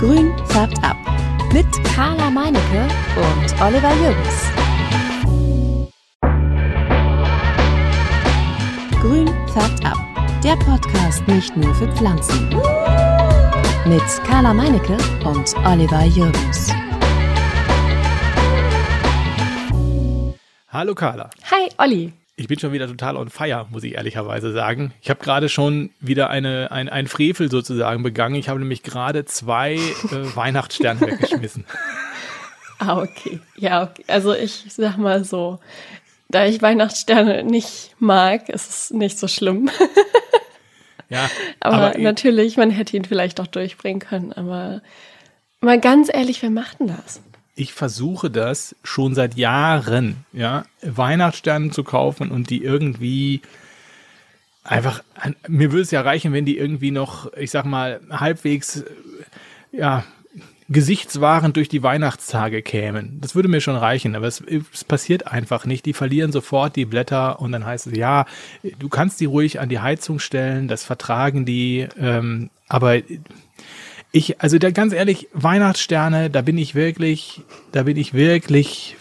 Grün färbt ab. Mit Carla Meinecke und Oliver Jürgens. Grün färbt ab. Der Podcast nicht nur für Pflanzen. Mit Carla Meinecke und Oliver Jürgens. Hallo Carla. Hi, Olli. Ich bin schon wieder total on fire, muss ich ehrlicherweise sagen. Ich habe gerade schon wieder eine, ein, ein Frevel sozusagen begangen. Ich habe nämlich gerade zwei äh, Weihnachtssterne weggeschmissen. Ah, okay. Ja, okay. Also ich sag mal so, da ich Weihnachtssterne nicht mag, ist es nicht so schlimm. Ja, aber, aber natürlich, man hätte ihn vielleicht auch durchbringen können. Aber mal ganz ehrlich, wer macht denn das? Ich versuche das schon seit Jahren, ja, Weihnachtssterne zu kaufen und die irgendwie einfach, mir würde es ja reichen, wenn die irgendwie noch, ich sag mal, halbwegs, ja, gesichtswahrend durch die Weihnachtstage kämen. Das würde mir schon reichen, aber es, es, passiert einfach nicht. Die verlieren sofort die Blätter und dann heißt es, ja, du kannst die ruhig an die Heizung stellen, das vertragen die, ähm, aber ich, also da ganz ehrlich, Weihnachtssterne, da bin ich wirklich, da bin ich wirklich,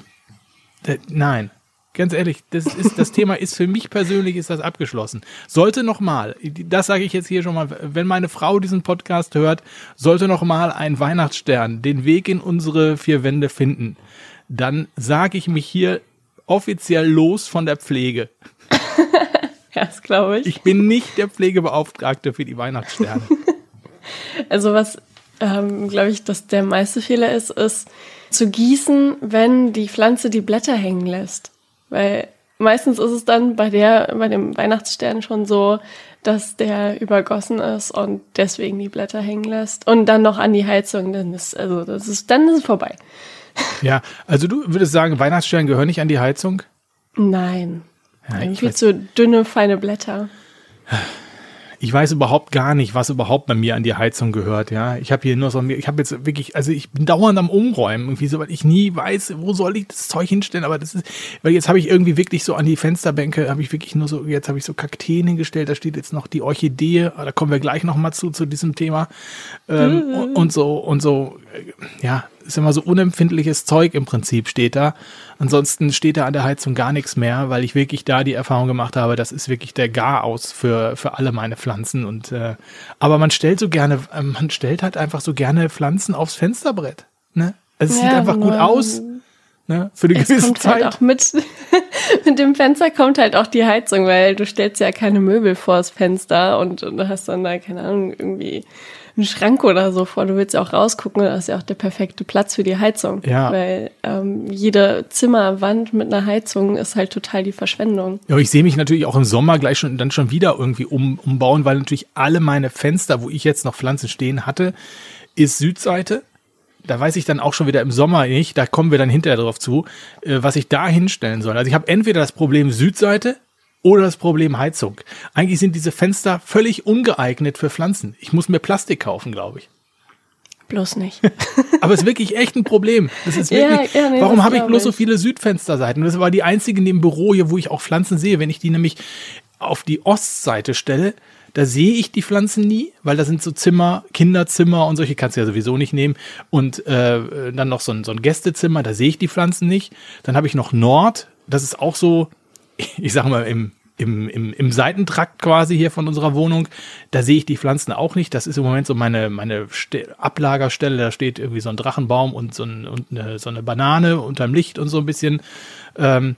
da, nein, ganz ehrlich, das ist, das Thema ist für mich persönlich ist das abgeschlossen. Sollte noch mal, das sage ich jetzt hier schon mal, wenn meine Frau diesen Podcast hört, sollte noch mal ein Weihnachtsstern den Weg in unsere vier Wände finden, dann sage ich mich hier offiziell los von der Pflege. ja, das glaube ich. Ich bin nicht der Pflegebeauftragte für die Weihnachtssterne. Also was, ähm, glaube ich, dass der meiste Fehler ist, ist zu gießen, wenn die Pflanze die Blätter hängen lässt. Weil meistens ist es dann bei der, bei dem Weihnachtsstern schon so, dass der übergossen ist und deswegen die Blätter hängen lässt und dann noch an die Heizung, dann ist, also das ist, dann ist es vorbei. Ja, also du würdest sagen, Weihnachtssterne gehören nicht an die Heizung? Nein. Ja, viel zu dünne, feine Blätter. ich weiß überhaupt gar nicht, was überhaupt bei mir an die Heizung gehört, ja. Ich habe hier nur so, ich habe jetzt wirklich, also ich bin dauernd am Umräumen, irgendwie so, weil ich nie weiß, wo soll ich das Zeug hinstellen, aber das ist, weil jetzt habe ich irgendwie wirklich so an die Fensterbänke, habe ich wirklich nur so, jetzt habe ich so Kakteen hingestellt, da steht jetzt noch die Orchidee, da kommen wir gleich nochmal zu, zu diesem Thema, ähm, mhm. und, und so, und so, ja, ist immer so unempfindliches Zeug im Prinzip steht da. Ansonsten steht da an der Heizung gar nichts mehr, weil ich wirklich da die Erfahrung gemacht habe, das ist wirklich der Garaus für, für alle meine Pflanzen. Und äh, aber man stellt so gerne, äh, man stellt halt einfach so gerne Pflanzen aufs Fensterbrett. Ne? Also es ja, sieht einfach gut aus. Ne, für die es gewisse kommt halt Zeit. Halt auch mit, mit dem Fenster kommt halt auch die Heizung, weil du stellst ja keine Möbel vors Fenster und, und hast dann da, keine Ahnung, irgendwie einen Schrank oder so vor. Du willst ja auch rausgucken, das ist ja auch der perfekte Platz für die Heizung. Ja. Weil ähm, jede Zimmerwand mit einer Heizung ist halt total die Verschwendung. Ja, ich sehe mich natürlich auch im Sommer gleich schon dann schon wieder irgendwie um, umbauen, weil natürlich alle meine Fenster, wo ich jetzt noch Pflanzen stehen hatte, ist Südseite. Da weiß ich dann auch schon wieder im Sommer nicht, da kommen wir dann hinterher drauf zu, äh, was ich da hinstellen soll. Also ich habe entweder das Problem Südseite oder das Problem Heizung. Eigentlich sind diese Fenster völlig ungeeignet für Pflanzen. Ich muss mir Plastik kaufen, glaube ich. Bloß nicht. Aber es ist wirklich echt ein Problem. Das ist wirklich, ja, ja, nee, warum habe ich bloß ich. so viele Südfensterseiten? Das war die einzige in dem Büro hier, wo ich auch Pflanzen sehe. Wenn ich die nämlich auf die Ostseite stelle, da sehe ich die Pflanzen nie, weil da sind so Zimmer, Kinderzimmer und solche kannst du ja sowieso nicht nehmen. Und äh, dann noch so ein, so ein Gästezimmer, da sehe ich die Pflanzen nicht. Dann habe ich noch Nord, das ist auch so ich sag mal, im, im, im, im Seitentrakt quasi hier von unserer Wohnung. Da sehe ich die Pflanzen auch nicht. Das ist im Moment so meine, meine Ablagerstelle. Da steht irgendwie so ein Drachenbaum und so, ein, und eine, so eine Banane unterm Licht und so ein bisschen. Ähm,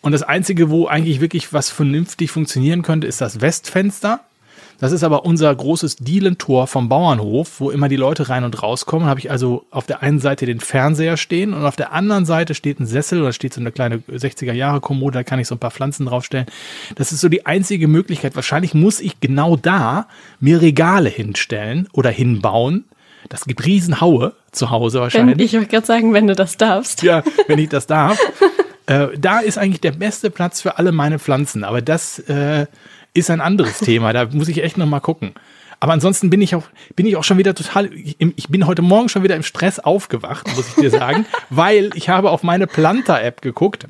und das Einzige, wo eigentlich wirklich was vernünftig funktionieren könnte, ist das Westfenster. Das ist aber unser großes Dielentor vom Bauernhof, wo immer die Leute rein und rauskommen. Habe ich also auf der einen Seite den Fernseher stehen und auf der anderen Seite steht ein Sessel oder steht so eine kleine 60er Jahre Kommode, da kann ich so ein paar Pflanzen draufstellen. Das ist so die einzige Möglichkeit. Wahrscheinlich muss ich genau da mir Regale hinstellen oder hinbauen. Das gibt Riesenhaue zu Hause wahrscheinlich. Wenn, ich wollte gerade sagen, wenn du das darfst. Ja, wenn ich das darf. äh, da ist eigentlich der beste Platz für alle meine Pflanzen. Aber das äh, ist ein anderes Thema. Da muss ich echt noch mal gucken. Aber ansonsten bin ich auch, bin ich auch schon wieder total, ich bin heute Morgen schon wieder im Stress aufgewacht, muss ich dir sagen, weil ich habe auf meine Planta-App geguckt.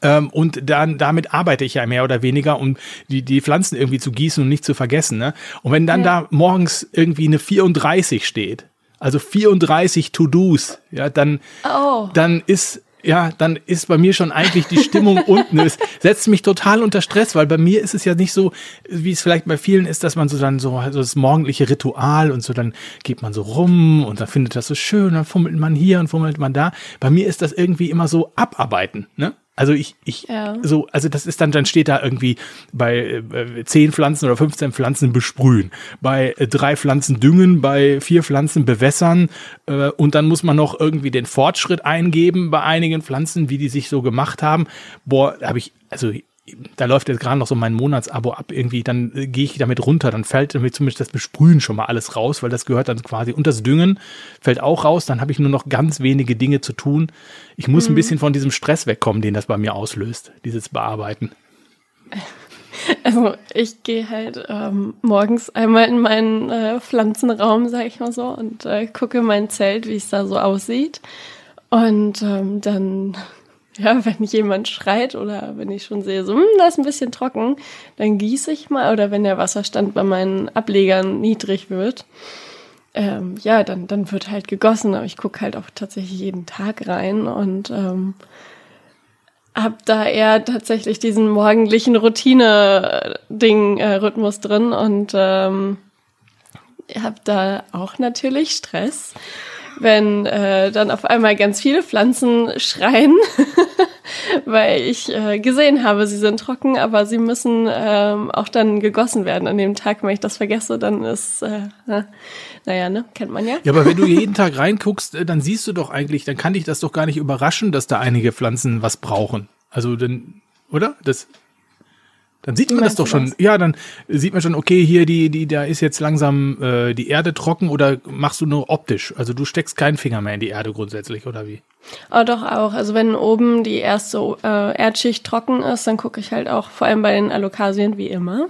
Ähm, und dann, damit arbeite ich ja mehr oder weniger, um die, die Pflanzen irgendwie zu gießen und nicht zu vergessen. Ne? Und wenn dann ja. da morgens irgendwie eine 34 steht, also 34 To-Dos, ja, dann, oh. dann ist ja, dann ist bei mir schon eigentlich die Stimmung unten. Es setzt mich total unter Stress, weil bei mir ist es ja nicht so, wie es vielleicht bei vielen ist, dass man so dann so, so das morgendliche Ritual und so dann geht man so rum und dann findet das so schön, dann fummelt man hier und fummelt man da. Bei mir ist das irgendwie immer so abarbeiten, ne? Also ich, ich, ja. so, also das ist dann, dann steht da irgendwie bei äh, zehn Pflanzen oder 15 Pflanzen besprühen, bei äh, drei Pflanzen düngen, bei vier Pflanzen bewässern äh, und dann muss man noch irgendwie den Fortschritt eingeben bei einigen Pflanzen, wie die sich so gemacht haben. Boah, habe ich, also da läuft jetzt gerade noch so mein Monatsabo ab irgendwie, dann äh, gehe ich damit runter, dann fällt damit zumindest das Besprühen schon mal alles raus, weil das gehört dann quasi und das Düngen fällt auch raus, dann habe ich nur noch ganz wenige Dinge zu tun. Ich muss mhm. ein bisschen von diesem Stress wegkommen, den das bei mir auslöst, dieses Bearbeiten. Also ich gehe halt ähm, morgens einmal in meinen äh, Pflanzenraum, sag ich mal so, und äh, gucke mein Zelt, wie es da so aussieht. Und ähm, dann ja, wenn jemand schreit oder wenn ich schon sehe, so, hm, da ist ein bisschen trocken, dann gieße ich mal. Oder wenn der Wasserstand bei meinen Ablegern niedrig wird, ähm, ja, dann, dann wird halt gegossen. Aber ich gucke halt auch tatsächlich jeden Tag rein und ähm, habe da eher tatsächlich diesen morgendlichen Routine-Ding-Rhythmus drin und ähm, habe da auch natürlich Stress wenn äh, dann auf einmal ganz viele Pflanzen schreien, weil ich äh, gesehen habe, sie sind trocken, aber sie müssen ähm, auch dann gegossen werden an dem Tag. Wenn ich das vergesse, dann ist, äh, naja, ne, kennt man ja. Ja, aber wenn du jeden Tag reinguckst, äh, dann siehst du doch eigentlich, dann kann dich das doch gar nicht überraschen, dass da einige Pflanzen was brauchen. Also dann, oder? Das dann sieht man das doch schon. Das? Ja, dann sieht man schon, okay, hier die, die, da ist jetzt langsam äh, die Erde trocken oder machst du nur optisch? Also du steckst keinen Finger mehr in die Erde grundsätzlich, oder wie? Oh, doch auch. Also wenn oben die erste äh, Erdschicht trocken ist, dann gucke ich halt auch vor allem bei den Alokasien wie immer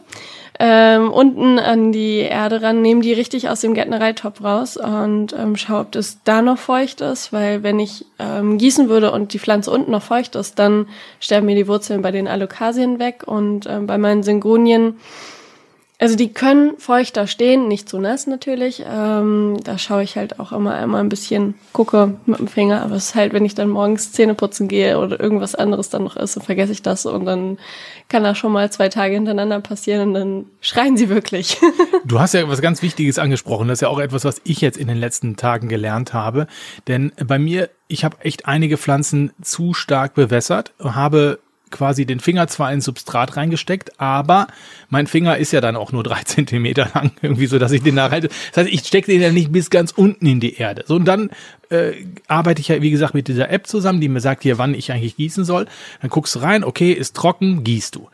ähm, unten an die Erde ran, nehme die richtig aus dem Gärtnereitopf raus und ähm, schaue, ob das da noch feucht ist, weil wenn ich ähm, gießen würde und die Pflanze unten noch feucht ist, dann sterben mir die Wurzeln bei den Alokasien weg und ähm, bei meinen Syngonien also die können feuchter stehen, nicht zu nass natürlich. Ähm, da schaue ich halt auch immer einmal ein bisschen, gucke mit dem Finger, aber es ist halt, wenn ich dann morgens Zähne putzen gehe oder irgendwas anderes dann noch ist, dann vergesse ich das und dann kann das schon mal zwei Tage hintereinander passieren und dann schreien sie wirklich. du hast ja was ganz Wichtiges angesprochen. Das ist ja auch etwas, was ich jetzt in den letzten Tagen gelernt habe. Denn bei mir, ich habe echt einige Pflanzen zu stark bewässert, habe quasi den Finger zwar ins Substrat reingesteckt, aber mein Finger ist ja dann auch nur drei Zentimeter lang, irgendwie so, dass ich den da halte. Das heißt, ich stecke den ja nicht bis ganz unten in die Erde. So, und dann äh, arbeite ich ja, wie gesagt, mit dieser App zusammen, die mir sagt hier, wann ich eigentlich gießen soll. Dann guckst du rein, okay, ist trocken, gießt du.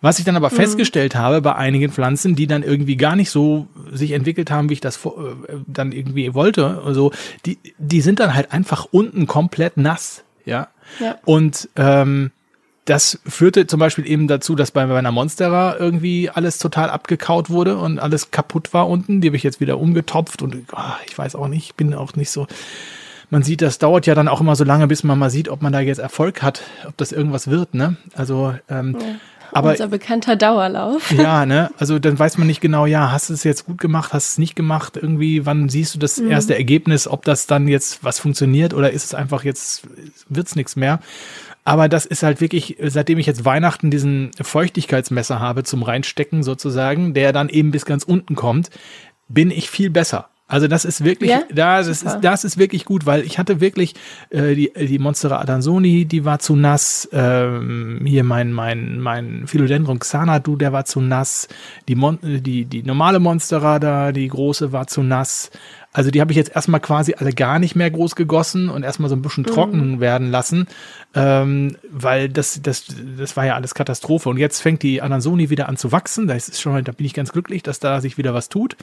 Was ich dann aber mhm. festgestellt habe bei einigen Pflanzen, die dann irgendwie gar nicht so sich entwickelt haben, wie ich das äh, dann irgendwie wollte, also die, die sind dann halt einfach unten komplett nass, ja. ja. Und ähm, das führte zum Beispiel eben dazu, dass bei meiner Monstera irgendwie alles total abgekaut wurde und alles kaputt war unten. Die habe ich jetzt wieder umgetopft und oh, ich weiß auch nicht, ich bin auch nicht so. Man sieht, das dauert ja dann auch immer so lange, bis man mal sieht, ob man da jetzt Erfolg hat, ob das irgendwas wird, ne? Also ähm, ja. Aber, Unser bekannter Dauerlauf. Ja, ne? Also dann weiß man nicht genau, ja, hast du es jetzt gut gemacht, hast du es nicht gemacht? Irgendwie, wann siehst du das mhm. erste Ergebnis, ob das dann jetzt was funktioniert oder ist es einfach jetzt, wird es nichts mehr? Aber das ist halt wirklich, seitdem ich jetzt Weihnachten diesen Feuchtigkeitsmesser habe zum Reinstecken sozusagen, der dann eben bis ganz unten kommt, bin ich viel besser. Also das ist wirklich, ja? das, ist, das ist wirklich gut, weil ich hatte wirklich äh, die, die Monstera Adansoni, die war zu nass. Ähm, hier mein mein mein Philodendron Xanadu, der war zu nass. Die Mon die die normale Monstera da, die große war zu nass. Also die habe ich jetzt erstmal quasi alle gar nicht mehr groß gegossen und erstmal so ein bisschen mhm. trocken werden lassen, ähm, weil das, das, das war ja alles Katastrophe. Und jetzt fängt die Anansoni wieder an zu wachsen. Da, ist schon, da bin ich ganz glücklich, dass da sich wieder was tut.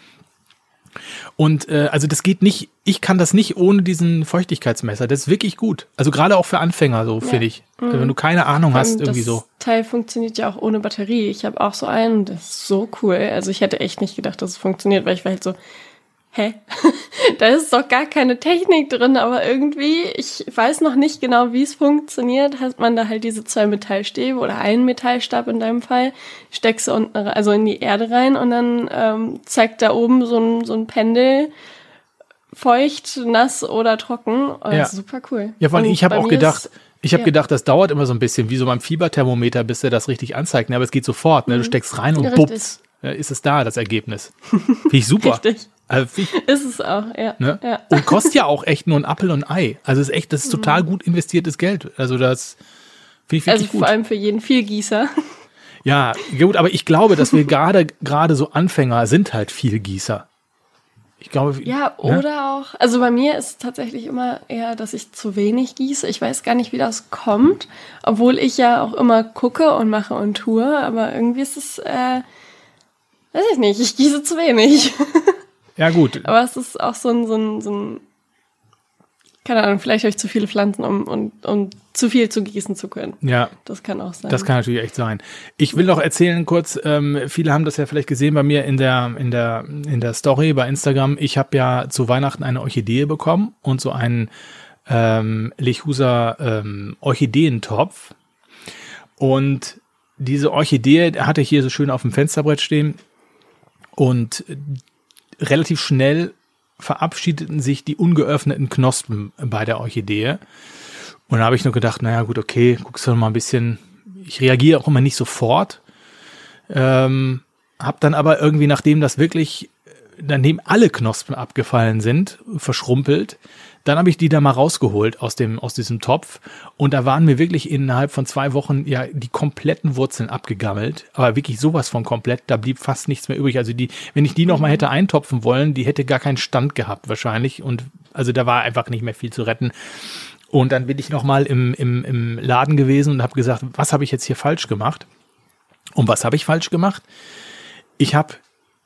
Und äh, also das geht nicht, ich kann das nicht ohne diesen Feuchtigkeitsmesser. Das ist wirklich gut. Also gerade auch für Anfänger, so ja. finde ich. Mhm. Wenn du keine Ahnung hast, irgendwie das so. Teil funktioniert ja auch ohne Batterie. Ich habe auch so einen, das ist so cool. Also ich hätte echt nicht gedacht, dass es funktioniert, weil ich war halt so, hä? da ist doch gar keine Technik drin, aber irgendwie, ich weiß noch nicht genau, wie es funktioniert, hat man da halt diese zwei Metallstäbe oder einen Metallstab in deinem Fall, steckst du unten, also in die Erde rein und dann ähm, zeigt da oben so ein, so ein Pendel, feucht, nass oder trocken. Oh, ja. super cool. Ja, vor allem, ich habe auch gedacht, ich habe ja. gedacht, das dauert immer so ein bisschen, wie so beim Fieberthermometer, bis er das richtig anzeigt. Ne? Aber es geht sofort. Ne? Du mhm. steckst rein und ja, bups, ist es da, das Ergebnis. Finde ich super. Richtig. Also ich, ist es auch, ja. Ne? ja. Und kostet ja auch echt nur ein Apfel und ein Ei. Also ist echt, das ist total mhm. gut investiertes Geld. Also das finde ich wirklich also gut. Also vor allem für jeden Vielgießer. Ja, gut, aber ich glaube, dass wir gerade gerade so Anfänger sind halt Vielgießer. Ich glaube. Ja, oder ne? auch. Also bei mir ist es tatsächlich immer eher, dass ich zu wenig gieße. Ich weiß gar nicht, wie das kommt, obwohl ich ja auch immer gucke und mache und tue. Aber irgendwie ist es, äh, weiß ich nicht, ich gieße zu wenig. Ja, gut. Aber es ist auch so ein, so ein, so ein keine Ahnung, vielleicht habe ich zu viele Pflanzen, um, um, um zu viel zu gießen zu können. Ja. Das kann auch sein. Das kann natürlich echt sein. Ich will noch erzählen kurz, ähm, viele haben das ja vielleicht gesehen bei mir in der, in der, in der Story bei Instagram. Ich habe ja zu Weihnachten eine Orchidee bekommen und so einen ähm, Lechusa ähm, Orchideentopf. Und diese Orchidee hatte ich hier so schön auf dem Fensterbrett stehen. Und relativ schnell verabschiedeten sich die ungeöffneten Knospen bei der Orchidee. Und da habe ich nur gedacht, naja gut, okay, guckst du noch mal ein bisschen. Ich reagiere auch immer nicht sofort. Ähm, hab dann aber irgendwie, nachdem das wirklich, daneben alle Knospen abgefallen sind, verschrumpelt, dann habe ich die da mal rausgeholt aus dem, aus diesem Topf. Und da waren mir wirklich innerhalb von zwei Wochen ja die kompletten Wurzeln abgegammelt. Aber wirklich sowas von komplett. Da blieb fast nichts mehr übrig. Also die, wenn ich die noch mal hätte eintopfen wollen, die hätte gar keinen Stand gehabt wahrscheinlich. Und also da war einfach nicht mehr viel zu retten. Und dann bin ich noch mal im, im, im Laden gewesen und habe gesagt, was habe ich jetzt hier falsch gemacht? Und was habe ich falsch gemacht? Ich habe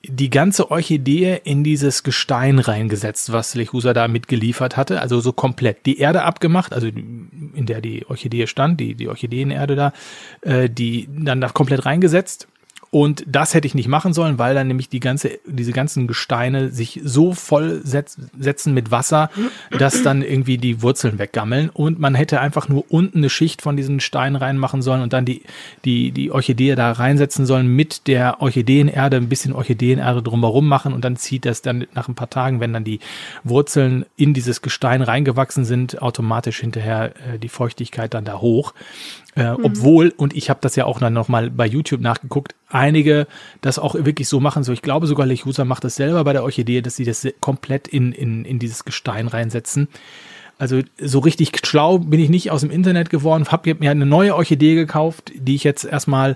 die ganze Orchidee in dieses Gestein reingesetzt, was Lechusa da mitgeliefert hatte. Also so komplett die Erde abgemacht, also in der die Orchidee stand, die, die Orchideenerde da, äh, die dann da komplett reingesetzt und das hätte ich nicht machen sollen, weil dann nämlich die ganze, diese ganzen Gesteine sich so voll setz, setzen mit Wasser, dass dann irgendwie die Wurzeln weggammeln. Und man hätte einfach nur unten eine Schicht von diesen Steinen reinmachen sollen und dann die, die, die Orchidee da reinsetzen sollen mit der Orchideenerde, ein bisschen Orchideenerde drumherum machen und dann zieht das dann nach ein paar Tagen, wenn dann die Wurzeln in dieses Gestein reingewachsen sind, automatisch hinterher äh, die Feuchtigkeit dann da hoch. Äh, mhm. Obwohl, und ich habe das ja auch dann nochmal bei YouTube nachgeguckt, einige das auch wirklich so machen. So, ich glaube sogar Lechusa macht das selber bei der Orchidee, dass sie das komplett in, in, in dieses Gestein reinsetzen. Also so richtig schlau bin ich nicht aus dem Internet geworden, habe mir eine neue Orchidee gekauft, die ich jetzt erstmal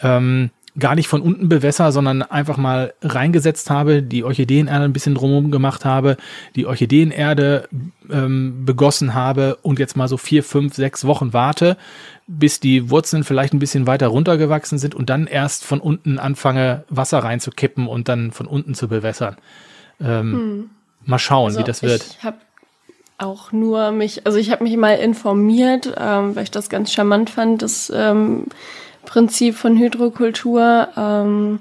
ähm, gar nicht von unten bewässer, sondern einfach mal reingesetzt habe, die Orchideenerde ein bisschen drumherum gemacht habe, die Orchideenerde ähm, begossen habe und jetzt mal so vier, fünf, sechs Wochen warte, bis die Wurzeln vielleicht ein bisschen weiter runtergewachsen sind und dann erst von unten anfange, Wasser reinzukippen und dann von unten zu bewässern. Ähm, hm. Mal schauen, also wie das wird. Ich habe auch nur mich, also ich habe mich mal informiert, ähm, weil ich das ganz charmant fand, das ähm, Prinzip von Hydrokultur. Ähm,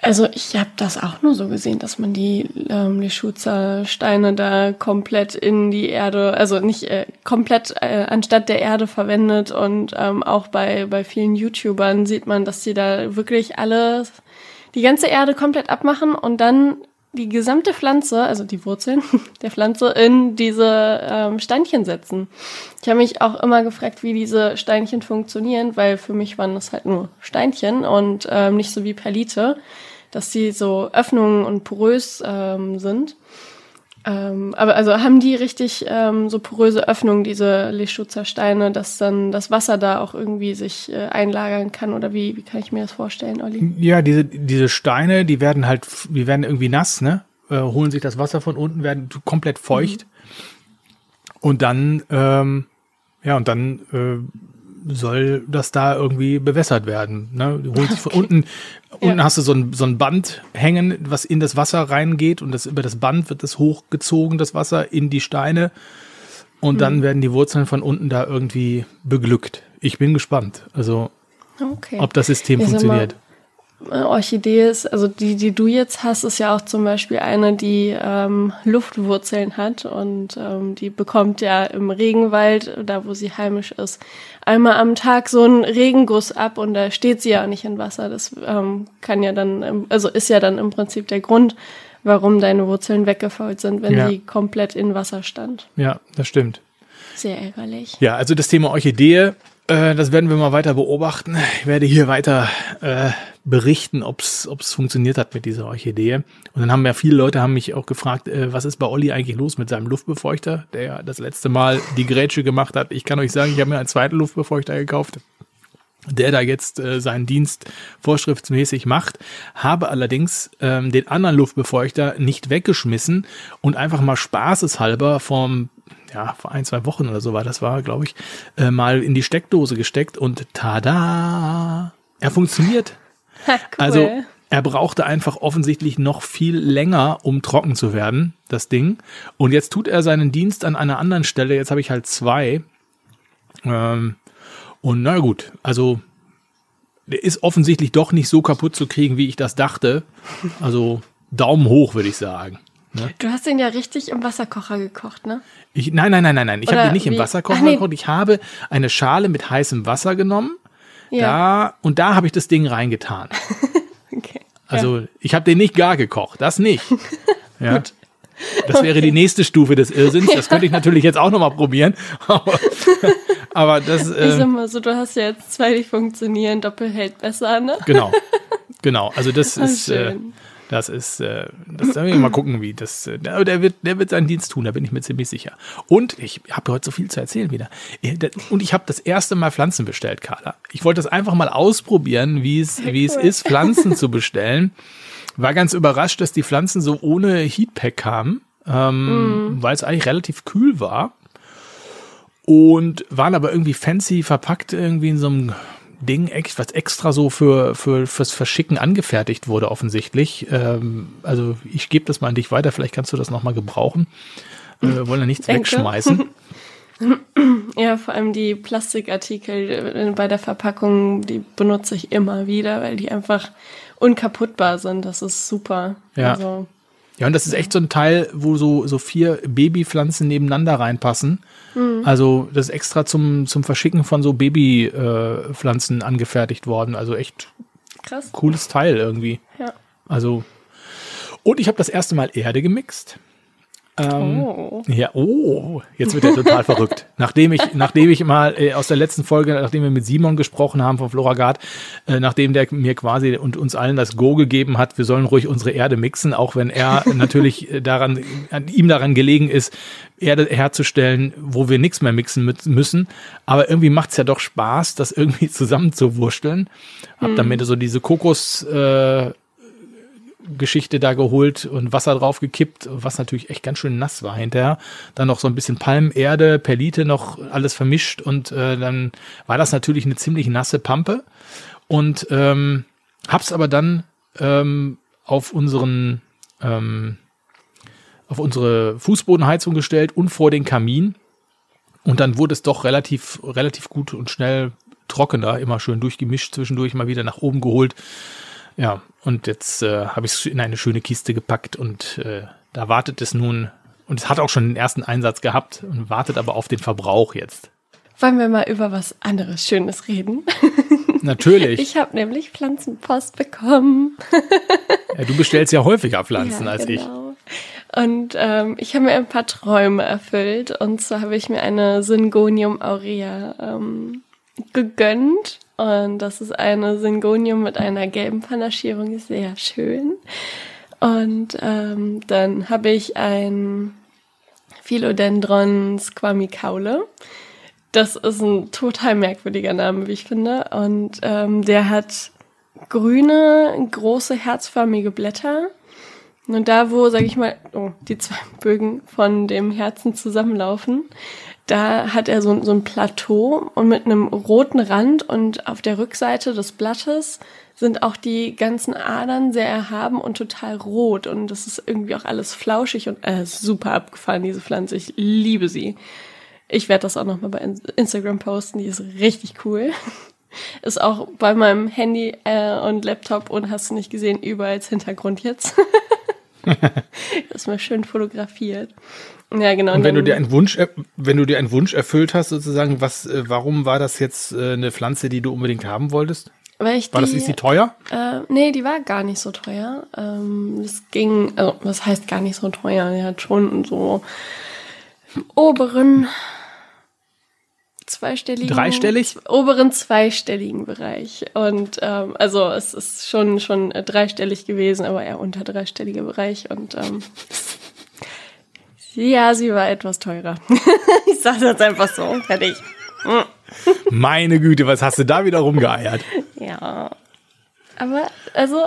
also ich habe das auch nur so gesehen, dass man die ähm, Leschutzer Steine da komplett in die Erde, also nicht äh, komplett äh, anstatt der Erde verwendet und ähm, auch bei bei vielen YouTubern sieht man, dass sie da wirklich alles die ganze Erde komplett abmachen und dann die gesamte Pflanze, also die Wurzeln der Pflanze, in diese ähm, Steinchen setzen. Ich habe mich auch immer gefragt, wie diese Steinchen funktionieren, weil für mich waren das halt nur Steinchen und ähm, nicht so wie Perlite, dass die so Öffnungen und porös ähm, sind. Ähm, aber also haben die richtig ähm, so poröse Öffnungen, diese Lischutzer Steine, dass dann das Wasser da auch irgendwie sich äh, einlagern kann? Oder wie, wie kann ich mir das vorstellen, Olli? Ja, diese, diese Steine, die werden halt, die werden irgendwie nass, ne? Äh, holen sich das Wasser von unten, werden komplett feucht. Mhm. Und dann, ähm, ja, und dann äh, soll das da irgendwie bewässert werden. Ne? Du holst okay. von unten, unten ja. hast du so ein, so ein Band hängen, was in das Wasser reingeht und das, über das Band wird das hochgezogen, das Wasser in die Steine und hm. dann werden die Wurzeln von unten da irgendwie beglückt. Ich bin gespannt, also okay. ob das System ja, funktioniert. Orchidee ist, also die, die du jetzt hast, ist ja auch zum Beispiel eine, die ähm, Luftwurzeln hat und ähm, die bekommt ja im Regenwald, da wo sie heimisch ist, einmal am Tag so einen Regenguss ab und da steht sie ja nicht in Wasser. Das ähm, kann ja dann, also ist ja dann im Prinzip der Grund, warum deine Wurzeln weggefault sind, wenn ja. die komplett in Wasser stand. Ja, das stimmt. Sehr ärgerlich. Ja, also das Thema Orchidee, äh, das werden wir mal weiter beobachten. Ich werde hier weiter äh, berichten, ob es funktioniert hat mit dieser Orchidee. Und dann haben ja viele Leute haben mich auch gefragt, äh, was ist bei Olli eigentlich los mit seinem Luftbefeuchter, der ja das letzte Mal die Grätsche gemacht hat. Ich kann euch sagen, ich habe mir einen zweiten Luftbefeuchter gekauft der da jetzt äh, seinen Dienst vorschriftsmäßig macht, habe allerdings ähm, den anderen Luftbefeuchter nicht weggeschmissen und einfach mal spaßeshalber vom ja, vor ein, zwei Wochen oder so war das war, glaube ich, äh, mal in die Steckdose gesteckt und tada, er funktioniert. cool. Also er brauchte einfach offensichtlich noch viel länger, um trocken zu werden, das Ding. Und jetzt tut er seinen Dienst an einer anderen Stelle. Jetzt habe ich halt zwei. Ähm, und na gut, also der ist offensichtlich doch nicht so kaputt zu kriegen, wie ich das dachte. Also Daumen hoch, würde ich sagen. Ne? Du hast den ja richtig im Wasserkocher gekocht, ne? Ich, nein, nein, nein, nein, nein. Ich habe den nicht wie? im Wasserkocher Ach, nee. gekocht. Ich habe eine Schale mit heißem Wasser genommen. Ja. Da, und da habe ich das Ding reingetan. okay. Also ja. ich habe den nicht gar gekocht, das nicht. Ja. Gut. Das wäre okay. die nächste Stufe des Irrsinns. Das könnte ich natürlich jetzt auch nochmal probieren. Aber, aber das. Äh, ich sag mal so, du hast ja jetzt zwei, die funktionieren, doppelt hält besser, ne? Genau. Genau. Also das oh, ist. Äh, das ist, äh, das werden wir mal gucken, wie das. Äh, der, wird, der wird seinen Dienst tun, da bin ich mir ziemlich sicher. Und ich habe heute so viel zu erzählen wieder. Äh, und ich habe das erste Mal Pflanzen bestellt, Carla. Ich wollte das einfach mal ausprobieren, wie es, wie es ist, Pflanzen zu bestellen. War ganz überrascht, dass die Pflanzen so ohne Heatpack kamen, ähm, mm. weil es eigentlich relativ kühl war. Und waren aber irgendwie fancy verpackt, irgendwie in so einem Ding, was extra so für, für fürs Verschicken angefertigt wurde, offensichtlich. Ähm, also ich gebe das mal an dich weiter, vielleicht kannst du das nochmal gebrauchen. Äh, wollen ja nichts Denke. wegschmeißen. Ja, vor allem die Plastikartikel äh, bei der Verpackung, die benutze ich immer wieder, weil die einfach unkaputtbar sind. Das ist super. Ja. Also, ja, und das ist echt so ein Teil, wo so, so vier Babypflanzen nebeneinander reinpassen. Mhm. Also das ist extra zum, zum Verschicken von so Babypflanzen äh, angefertigt worden. Also echt Krass. cooles Teil irgendwie. Ja. Also, und ich habe das erste Mal Erde gemixt. Ähm, oh. Ja, oh, jetzt wird er total verrückt. Nachdem ich, nachdem ich mal äh, aus der letzten Folge, nachdem wir mit Simon gesprochen haben von Floragard, äh, nachdem der mir quasi und uns allen das Go gegeben hat, wir sollen ruhig unsere Erde mixen, auch wenn er natürlich äh, daran, an ihm daran gelegen ist, Erde herzustellen, wo wir nichts mehr mixen müssen. Aber irgendwie macht's ja doch Spaß, das irgendwie zusammenzuwursteln. Hab hm. damit so diese Kokos, äh, Geschichte da geholt und Wasser drauf gekippt, was natürlich echt ganz schön nass war hinterher. Dann noch so ein bisschen Palmerde, Perlite noch alles vermischt und äh, dann war das natürlich eine ziemlich nasse Pampe. Und ähm, hab's aber dann ähm, auf unseren ähm, auf unsere Fußbodenheizung gestellt und vor den Kamin. Und dann wurde es doch relativ, relativ gut und schnell trockener, immer schön durchgemischt, zwischendurch mal wieder nach oben geholt. Ja, und jetzt äh, habe ich es in eine schöne Kiste gepackt und äh, da wartet es nun, und es hat auch schon den ersten Einsatz gehabt und wartet aber auf den Verbrauch jetzt. Wollen wir mal über was anderes Schönes reden? Natürlich. Ich habe nämlich Pflanzenpost bekommen. ja, du bestellst ja häufiger Pflanzen ja, als genau. ich. Und ähm, ich habe mir ein paar Träume erfüllt. Und zwar habe ich mir eine Syngonium aurea ähm, gegönnt. Und das ist eine Syngonium mit einer gelben Panaschierung, ist sehr schön. Und ähm, dann habe ich ein Philodendron squamicaule. Das ist ein total merkwürdiger Name, wie ich finde. Und ähm, der hat grüne, große, herzförmige Blätter. Und da, wo, sag ich mal, oh, die zwei Bögen von dem Herzen zusammenlaufen, da hat er so, so ein Plateau und mit einem roten Rand und auf der Rückseite des Blattes sind auch die ganzen Adern sehr erhaben und total rot und das ist irgendwie auch alles flauschig und äh, super abgefahren, diese Pflanze. Ich liebe sie. Ich werde das auch nochmal bei Instagram posten, die ist richtig cool. Ist auch bei meinem Handy äh, und Laptop und hast du nicht gesehen, überall als Hintergrund jetzt. das mal schön fotografiert. Ja, genau. Und wenn du dir einen Wunsch, wenn du dir einen Wunsch erfüllt hast, sozusagen, was, äh, warum war das jetzt äh, eine Pflanze, die du unbedingt haben wolltest? Weil ich war die, das ist die teuer? Äh, nee, die war gar nicht so teuer. Ähm, es ging, also was heißt gar nicht so teuer? Die hat schon so im oberen zweistelligen. Dreistellig? Oberen zweistelligen Bereich. Und ähm, also es ist schon, schon dreistellig gewesen, aber eher unter dreistelliger Bereich. Und ähm, ja, sie war etwas teurer. ich sage das einfach so. Fertig. Meine Güte, was hast du da wieder rumgeeiert? Ja. Aber, also,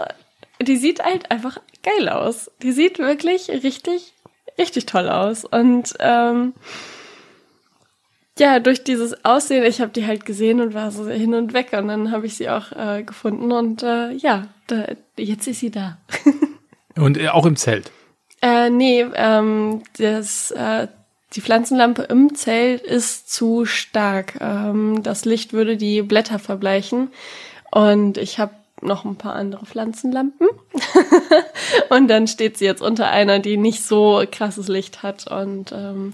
die sieht halt einfach geil aus. Die sieht wirklich richtig, richtig toll aus. Und ähm, ja, durch dieses Aussehen, ich habe die halt gesehen und war so hin und weg. Und dann habe ich sie auch äh, gefunden. Und äh, ja, da, jetzt ist sie da. und äh, auch im Zelt? Äh, nee, ähm, das äh, die Pflanzenlampe im Zelt ist zu stark. Ähm, das Licht würde die Blätter verbleichen. Und ich habe noch ein paar andere Pflanzenlampen. und dann steht sie jetzt unter einer, die nicht so krasses Licht hat. Und ähm,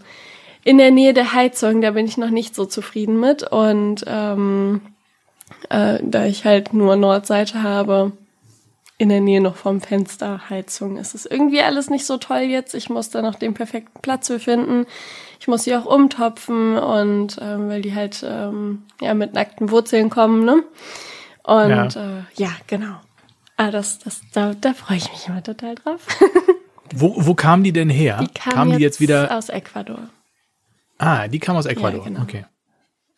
in der Nähe der Heizung, da bin ich noch nicht so zufrieden mit. Und ähm, äh, da ich halt nur Nordseite habe, in der Nähe noch vom Fenster Heizung. Es ist irgendwie alles nicht so toll jetzt. Ich muss da noch den perfekten Platz für finden. Ich muss sie auch umtopfen und ähm, weil die halt ähm, ja mit nackten Wurzeln kommen, ne? Und ja, äh, ja genau. Ah, das, das, da, da freue ich mich immer total drauf. wo, wo kam die denn her? Die kam, kam die jetzt, wieder aus Ecuador. Ah, die kam aus Ecuador. Ja, genau. Okay.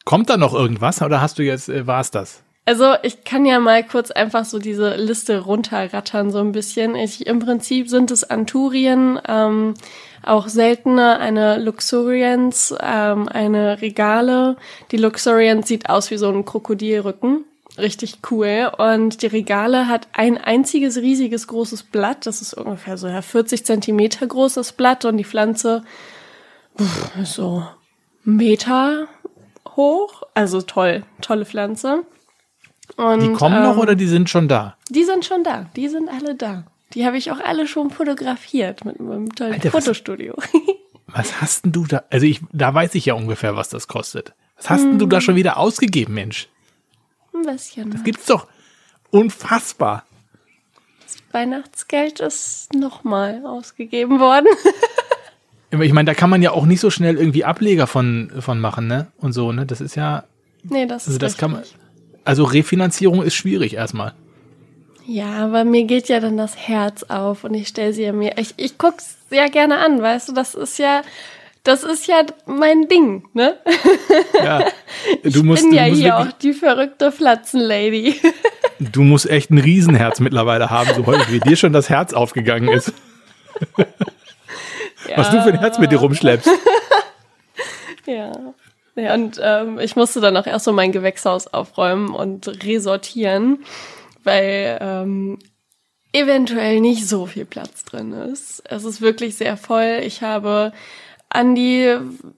Kommt da noch irgendwas oder hast du jetzt, äh, war es das? Also ich kann ja mal kurz einfach so diese Liste runterrattern so ein bisschen. Ich, Im Prinzip sind es Anturien, ähm, auch seltener eine Luxurians, ähm, eine Regale. Die Luxurians sieht aus wie so ein Krokodilrücken. Richtig cool. Und die Regale hat ein einziges riesiges großes Blatt. Das ist ungefähr so ja, 40 Zentimeter großes Blatt und die Pflanze so Meter hoch. Also toll, tolle Pflanze. Und, die kommen ähm, noch oder die sind schon da? Die sind schon da. Die sind alle da. Die habe ich auch alle schon fotografiert mit meinem tollen Alter, Fotostudio. Was, was, hast denn du da? Also ich, da weiß ich ja ungefähr, was das kostet. Was hast hm. denn du da hm. schon wieder ausgegeben, Mensch? Ein bisschen. Das gibt's doch unfassbar. Das Weihnachtsgeld ist nochmal ausgegeben worden. ich meine, da kann man ja auch nicht so schnell irgendwie Ableger von, von machen, ne? Und so, ne? Das ist ja. Nee, das also ist das kann man. Also Refinanzierung ist schwierig erstmal. Ja, aber mir geht ja dann das Herz auf und ich stelle sie ja mir. Ich, ich guck's sehr gerne an, weißt du, das ist ja, das ist ja mein Ding, ne? Ja. Du ich musst, bin ja hier auch die verrückte Pflanzenlady. Du musst echt ein Riesenherz mittlerweile haben, so häufig wie dir schon das Herz aufgegangen ist. Ja. Was du für ein Herz mit dir rumschleppst. Ja. Ja, und ähm, ich musste dann auch erst so mein Gewächshaus aufräumen und resortieren, weil ähm, eventuell nicht so viel Platz drin ist. Es ist wirklich sehr voll. Ich habe an die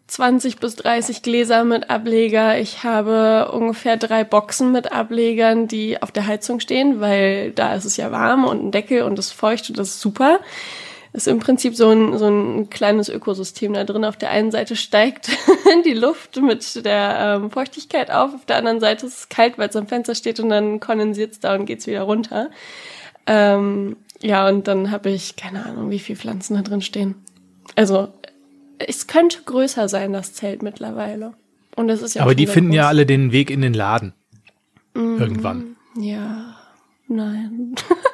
20 bis 30 Gläser mit Ableger. Ich habe ungefähr drei Boxen mit Ablegern, die auf der Heizung stehen, weil da ist es ja warm und ein Deckel und es feucht und das ist super ist im Prinzip so ein, so ein kleines Ökosystem da drin. Auf der einen Seite steigt die Luft mit der ähm, Feuchtigkeit auf, auf der anderen Seite ist es kalt, weil es am Fenster steht und dann kondensiert es da und geht's wieder runter. Ähm, ja, und dann habe ich keine Ahnung, wie viele Pflanzen da drin stehen. Also es könnte größer sein, das Zelt mittlerweile. Und das ist ja Aber die finden groß. ja alle den Weg in den Laden. Mm, Irgendwann. Ja, nein.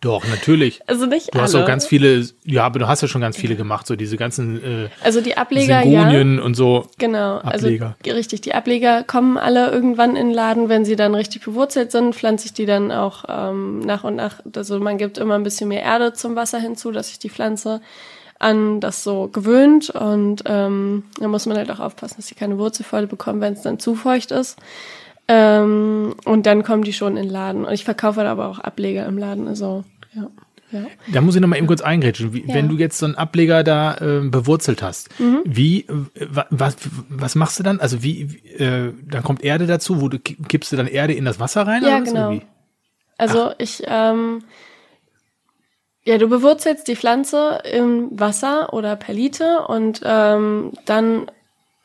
Doch, natürlich. Also nicht Du alle. hast auch ganz viele, ja, aber du hast ja schon ganz viele gemacht, so diese ganzen äh, Also die Ableger, Sygonien ja. und so. Genau, also Ableger. also richtig, die Ableger kommen alle irgendwann in den Laden, wenn sie dann richtig bewurzelt sind, pflanze ich die dann auch ähm, nach und nach, also man gibt immer ein bisschen mehr Erde zum Wasser hinzu, dass sich die Pflanze an das so gewöhnt und ähm, da muss man halt auch aufpassen, dass sie keine Wurzelfäule bekommen, wenn es dann zu feucht ist. Ähm, und dann kommen die schon in den Laden. Und ich verkaufe aber auch Ableger im Laden. Also, ja. Ja. Da muss ich noch mal eben kurz eingrätschen. Wie, ja. Wenn du jetzt so einen Ableger da äh, bewurzelt hast, mhm. wie, äh, was, was machst du dann? Also wie, äh, dann kommt Erde dazu, wo du kippst du dann Erde in das Wasser rein? Ja, genau. Also Ach. ich, ähm, ja, du bewurzelst die Pflanze im Wasser oder Perlite und ähm, dann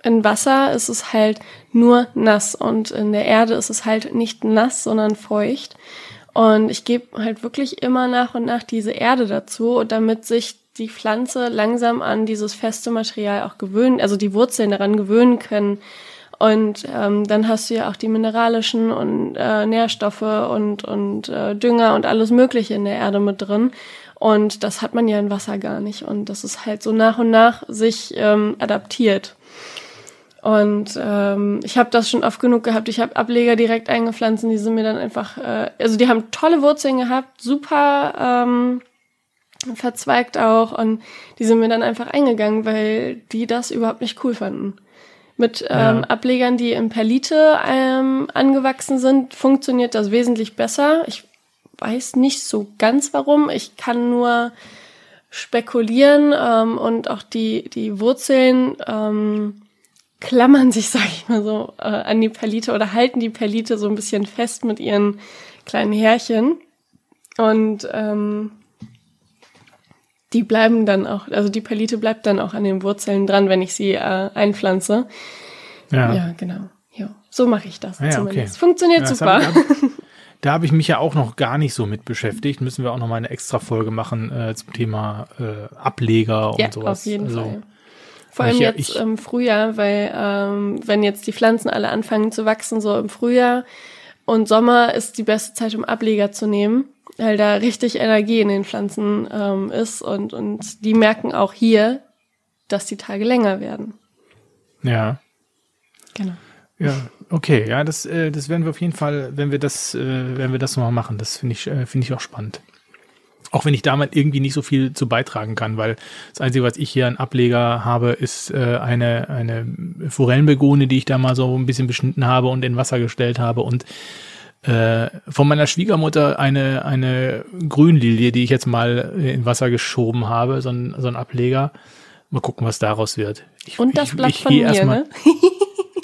in Wasser ist es halt nur nass und in der Erde ist es halt nicht nass, sondern feucht. Und ich gebe halt wirklich immer nach und nach diese Erde dazu, damit sich die Pflanze langsam an dieses feste Material auch gewöhnen, also die Wurzeln daran gewöhnen können. Und ähm, dann hast du ja auch die mineralischen und äh, Nährstoffe und, und äh, Dünger und alles Mögliche in der Erde mit drin. Und das hat man ja in Wasser gar nicht. Und das ist halt so nach und nach sich ähm, adaptiert. Und ähm, ich habe das schon oft genug gehabt. Ich habe Ableger direkt eingepflanzt und die sind mir dann einfach, äh, also die haben tolle Wurzeln gehabt, super ähm, verzweigt auch und die sind mir dann einfach eingegangen, weil die das überhaupt nicht cool fanden. Mit ähm, ja. Ablegern, die in Perlite ähm, angewachsen sind, funktioniert das wesentlich besser. Ich weiß nicht so ganz warum. Ich kann nur spekulieren ähm, und auch die, die Wurzeln ähm, klammern sich, sag ich mal so, äh, an die Perlite oder halten die Perlite so ein bisschen fest mit ihren kleinen Härchen. Und ähm, die bleiben dann auch, also die Perlite bleibt dann auch an den Wurzeln dran, wenn ich sie äh, einpflanze. Ja, ja genau. Jo. So mache ich das ja, zumindest. Okay. Funktioniert ja, super. Hab da habe ich mich ja auch noch gar nicht so mit beschäftigt. Müssen wir auch noch mal eine extra Folge machen äh, zum Thema äh, Ableger und ja, sowas. Auf jeden also, Fall. Vor allem ja, jetzt im Frühjahr, weil ähm, wenn jetzt die Pflanzen alle anfangen zu wachsen, so im Frühjahr und Sommer ist die beste Zeit, um Ableger zu nehmen, weil da richtig Energie in den Pflanzen ähm, ist und, und die merken auch hier, dass die Tage länger werden. Ja. Genau. Ja, okay, ja, das, äh, das werden wir auf jeden Fall, wenn wir das, äh, wenn wir das mal machen, das finde ich, äh, finde ich auch spannend. Auch wenn ich damit irgendwie nicht so viel zu beitragen kann, weil das Einzige, was ich hier an Ableger habe, ist äh, eine, eine Forellenbegone, die ich da mal so ein bisschen beschnitten habe und in Wasser gestellt habe und äh, von meiner Schwiegermutter eine, eine Grünlilie, die ich jetzt mal in Wasser geschoben habe, so ein, so ein Ableger. Mal gucken, was daraus wird. Ich, und das Blatt ich, von mir, ne?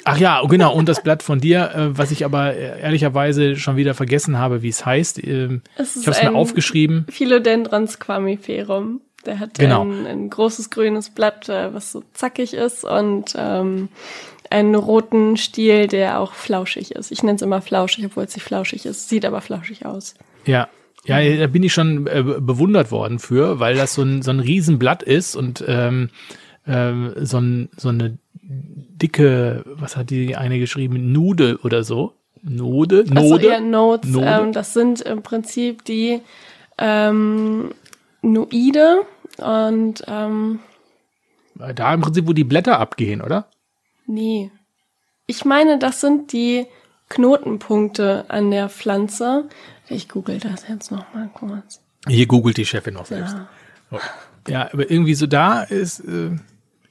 Ach ja, genau, und das Blatt von dir, äh, was ich aber äh, ehrlicherweise schon wieder vergessen habe, wie es heißt. Ähm, es ich habe es mir aufgeschrieben. Philodendron squamiferum. Der hat genau. ein, ein, großes grünes Blatt, äh, was so zackig ist und ähm, einen roten Stiel, der auch flauschig ist. Ich nenne es immer flauschig, obwohl es nicht flauschig ist. Sieht aber flauschig aus. Ja, ja, da bin ich schon äh, bewundert worden für, weil das so ein, so ein Riesenblatt ist und ähm, ähm, so, ein, so eine dicke, was hat die eine geschrieben, Nude oder so. Node? Node? Also eher Notes. Node? Ähm, das sind im Prinzip die ähm, Noide und ähm, da im Prinzip, wo die Blätter abgehen, oder? Nee. Ich meine, das sind die Knotenpunkte an der Pflanze. Ich google das jetzt nochmal kurz. Hier googelt die Chefin noch selbst. Ja, oh. ja aber irgendwie so da ist, äh,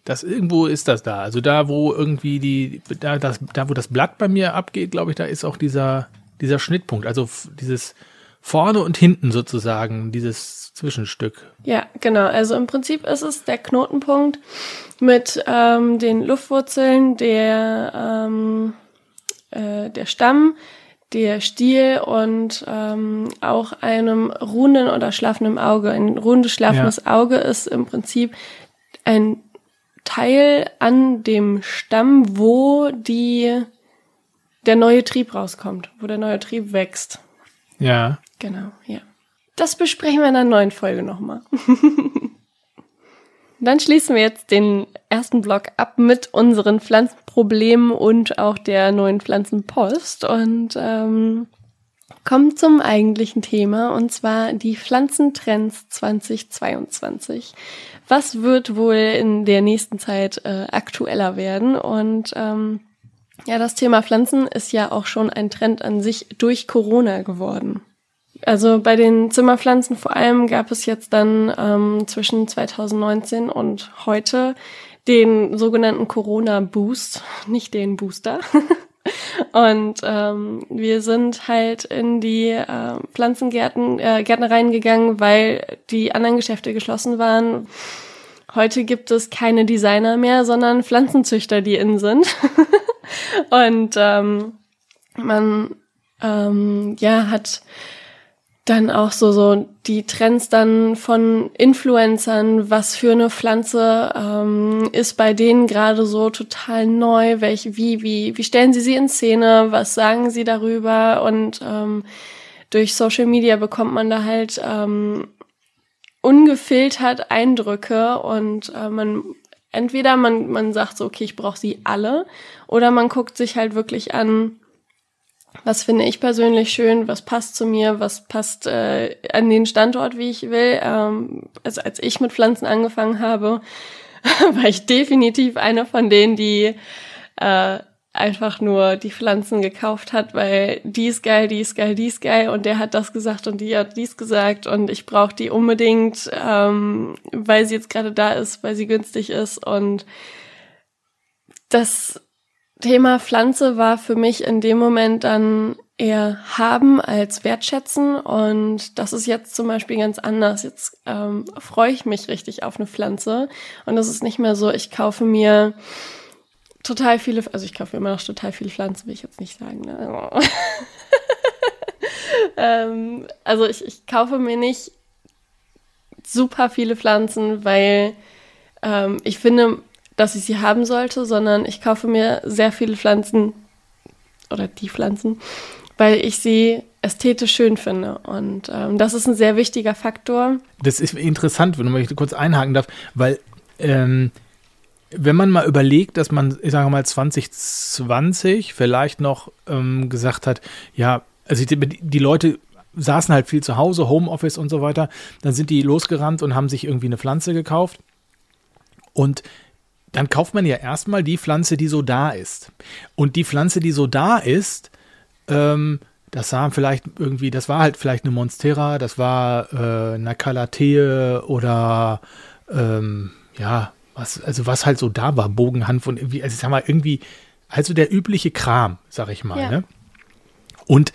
das irgendwo ist das da. Also da, wo irgendwie die, da, das, da wo das Blatt bei mir abgeht, glaube ich, da ist auch dieser, dieser Schnittpunkt. Also dieses vorne und hinten sozusagen, dieses Zwischenstück. Ja, genau. Also im Prinzip ist es der Knotenpunkt mit ähm, den Luftwurzeln, der, ähm, äh, der Stamm, der Stiel und ähm, auch einem ruhenden oder schlafenden Auge. Ein ruhendes, schlafendes ja. Auge ist im Prinzip ein Teil an dem Stamm, wo die der neue Trieb rauskommt, wo der neue Trieb wächst. Ja. Genau, ja. Das besprechen wir in einer neuen Folge nochmal. Dann schließen wir jetzt den ersten Block ab mit unseren Pflanzenproblemen und auch der neuen Pflanzenpost und ähm, kommen zum eigentlichen Thema und zwar die Pflanzentrends 2022 was wird wohl in der nächsten Zeit äh, aktueller werden. Und ähm, ja, das Thema Pflanzen ist ja auch schon ein Trend an sich durch Corona geworden. Also bei den Zimmerpflanzen vor allem gab es jetzt dann ähm, zwischen 2019 und heute den sogenannten Corona-Boost, nicht den Booster. und ähm, wir sind halt in die äh, Pflanzengärten, äh, Gärtnereien gegangen, weil die anderen Geschäfte geschlossen waren. Heute gibt es keine Designer mehr, sondern Pflanzenzüchter, die in sind. und ähm, man ähm, ja hat dann auch so, so die Trends dann von Influencern, was für eine Pflanze ähm, ist bei denen gerade so total neu, welche, wie, wie, wie stellen sie sie in Szene, was sagen sie darüber? Und ähm, durch Social Media bekommt man da halt ähm, ungefiltert Eindrücke und äh, man entweder man, man sagt so, okay, ich brauche sie alle, oder man guckt sich halt wirklich an, was finde ich persönlich schön, was passt zu mir, was passt äh, an den Standort, wie ich will. Ähm, also als ich mit Pflanzen angefangen habe, war ich definitiv eine von denen, die äh, einfach nur die Pflanzen gekauft hat, weil die ist geil, die ist geil, die ist geil und der hat das gesagt und die hat dies gesagt und ich brauche die unbedingt, ähm, weil sie jetzt gerade da ist, weil sie günstig ist und das Thema Pflanze war für mich in dem Moment dann eher haben als wertschätzen und das ist jetzt zum Beispiel ganz anders. Jetzt ähm, freue ich mich richtig auf eine Pflanze und es ist nicht mehr so, ich kaufe mir total viele, also ich kaufe immer noch total viele Pflanzen, will ich jetzt nicht sagen. Ne? ähm, also ich, ich kaufe mir nicht super viele Pflanzen, weil ähm, ich finde, dass ich sie haben sollte, sondern ich kaufe mir sehr viele Pflanzen oder die Pflanzen, weil ich sie ästhetisch schön finde. Und ähm, das ist ein sehr wichtiger Faktor. Das ist interessant, wenn ich kurz einhaken darf, weil ähm, wenn man mal überlegt, dass man, ich sage mal, 2020 vielleicht noch ähm, gesagt hat, ja, also die, die, Leute saßen halt viel zu Hause, Homeoffice und so weiter, dann sind die losgerannt und haben sich irgendwie eine Pflanze gekauft. Und dann kauft man ja erstmal die Pflanze, die so da ist. Und die Pflanze, die so da ist, ähm, das sah vielleicht irgendwie, das war halt vielleicht eine Monstera, das war äh, eine Calathea oder ähm, ja, was, also was halt so da war, Bogenhanf und irgendwie, also ich sag mal, irgendwie, also der übliche Kram, sag ich mal. Ja. Ne? Und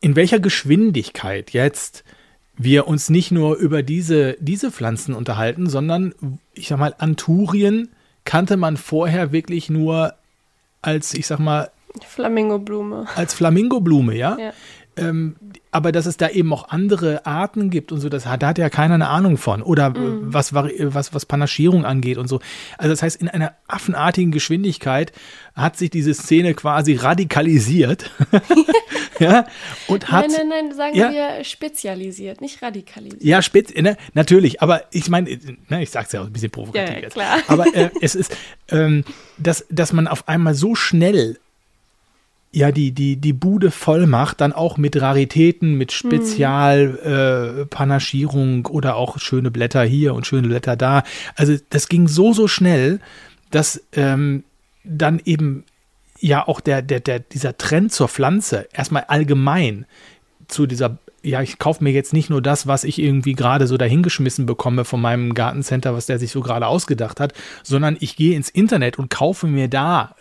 in welcher Geschwindigkeit jetzt wir uns nicht nur über diese, diese Pflanzen unterhalten, sondern ich sag mal, Anturien kannte man vorher wirklich nur als, ich sag mal, Flamingoblume. Als Flamingoblume, ja. ja ähm, aber dass es da eben auch andere Arten gibt und so, das, da hat ja keiner eine Ahnung von. Oder mm. was, was, was Panaschierung angeht und so. Also das heißt, in einer affenartigen Geschwindigkeit hat sich diese Szene quasi radikalisiert. ja, und hat, nein, nein, nein, sagen ja, wir spezialisiert, nicht radikalisiert. Ja, spez ne, natürlich, aber ich meine, ne, ich sag's ja auch ein bisschen provokativ ja, ja, klar. Aber äh, es ist, ähm, dass, dass man auf einmal so schnell ja die, die, die Bude voll macht, dann auch mit Raritäten, mit Spezialpanaschierung mhm. äh, oder auch schöne Blätter hier und schöne Blätter da. Also das ging so, so schnell, dass ähm, dann eben ja auch der, der, der, dieser Trend zur Pflanze erstmal allgemein zu dieser ja, ich kaufe mir jetzt nicht nur das, was ich irgendwie gerade so dahingeschmissen bekomme von meinem Gartencenter, was der sich so gerade ausgedacht hat, sondern ich gehe ins Internet und kaufe mir da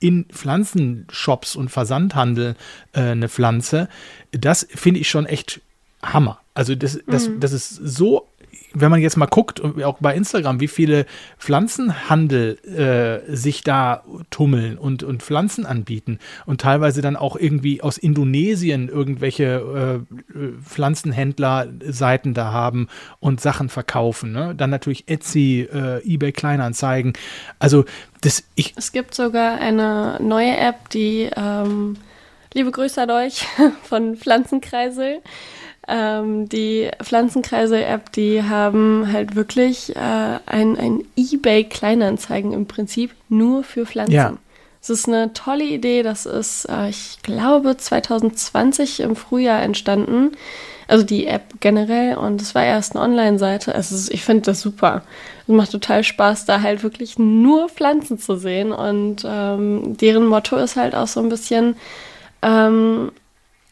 in Pflanzenshops und Versandhandel äh, eine Pflanze. Das finde ich schon echt Hammer. Also das, das, mhm. das ist so wenn man jetzt mal guckt, auch bei Instagram, wie viele Pflanzenhandel äh, sich da tummeln und, und Pflanzen anbieten und teilweise dann auch irgendwie aus Indonesien irgendwelche äh, Pflanzenhändler-Seiten da haben und Sachen verkaufen. Ne? Dann natürlich Etsy, äh, eBay Kleinanzeigen. Also das ich. Es gibt sogar eine neue App, die ähm, liebe Grüße an euch von Pflanzenkreisel. Ähm, die Pflanzenkreise-App, die haben halt wirklich äh, ein, ein Ebay-Kleinanzeigen im Prinzip nur für Pflanzen. Ja. Es ist eine tolle Idee. Das ist, äh, ich glaube, 2020 im Frühjahr entstanden. Also die App generell. Und es war erst eine Online-Seite. Also ich finde das super. Es macht total Spaß, da halt wirklich nur Pflanzen zu sehen. Und ähm, deren Motto ist halt auch so ein bisschen, ähm,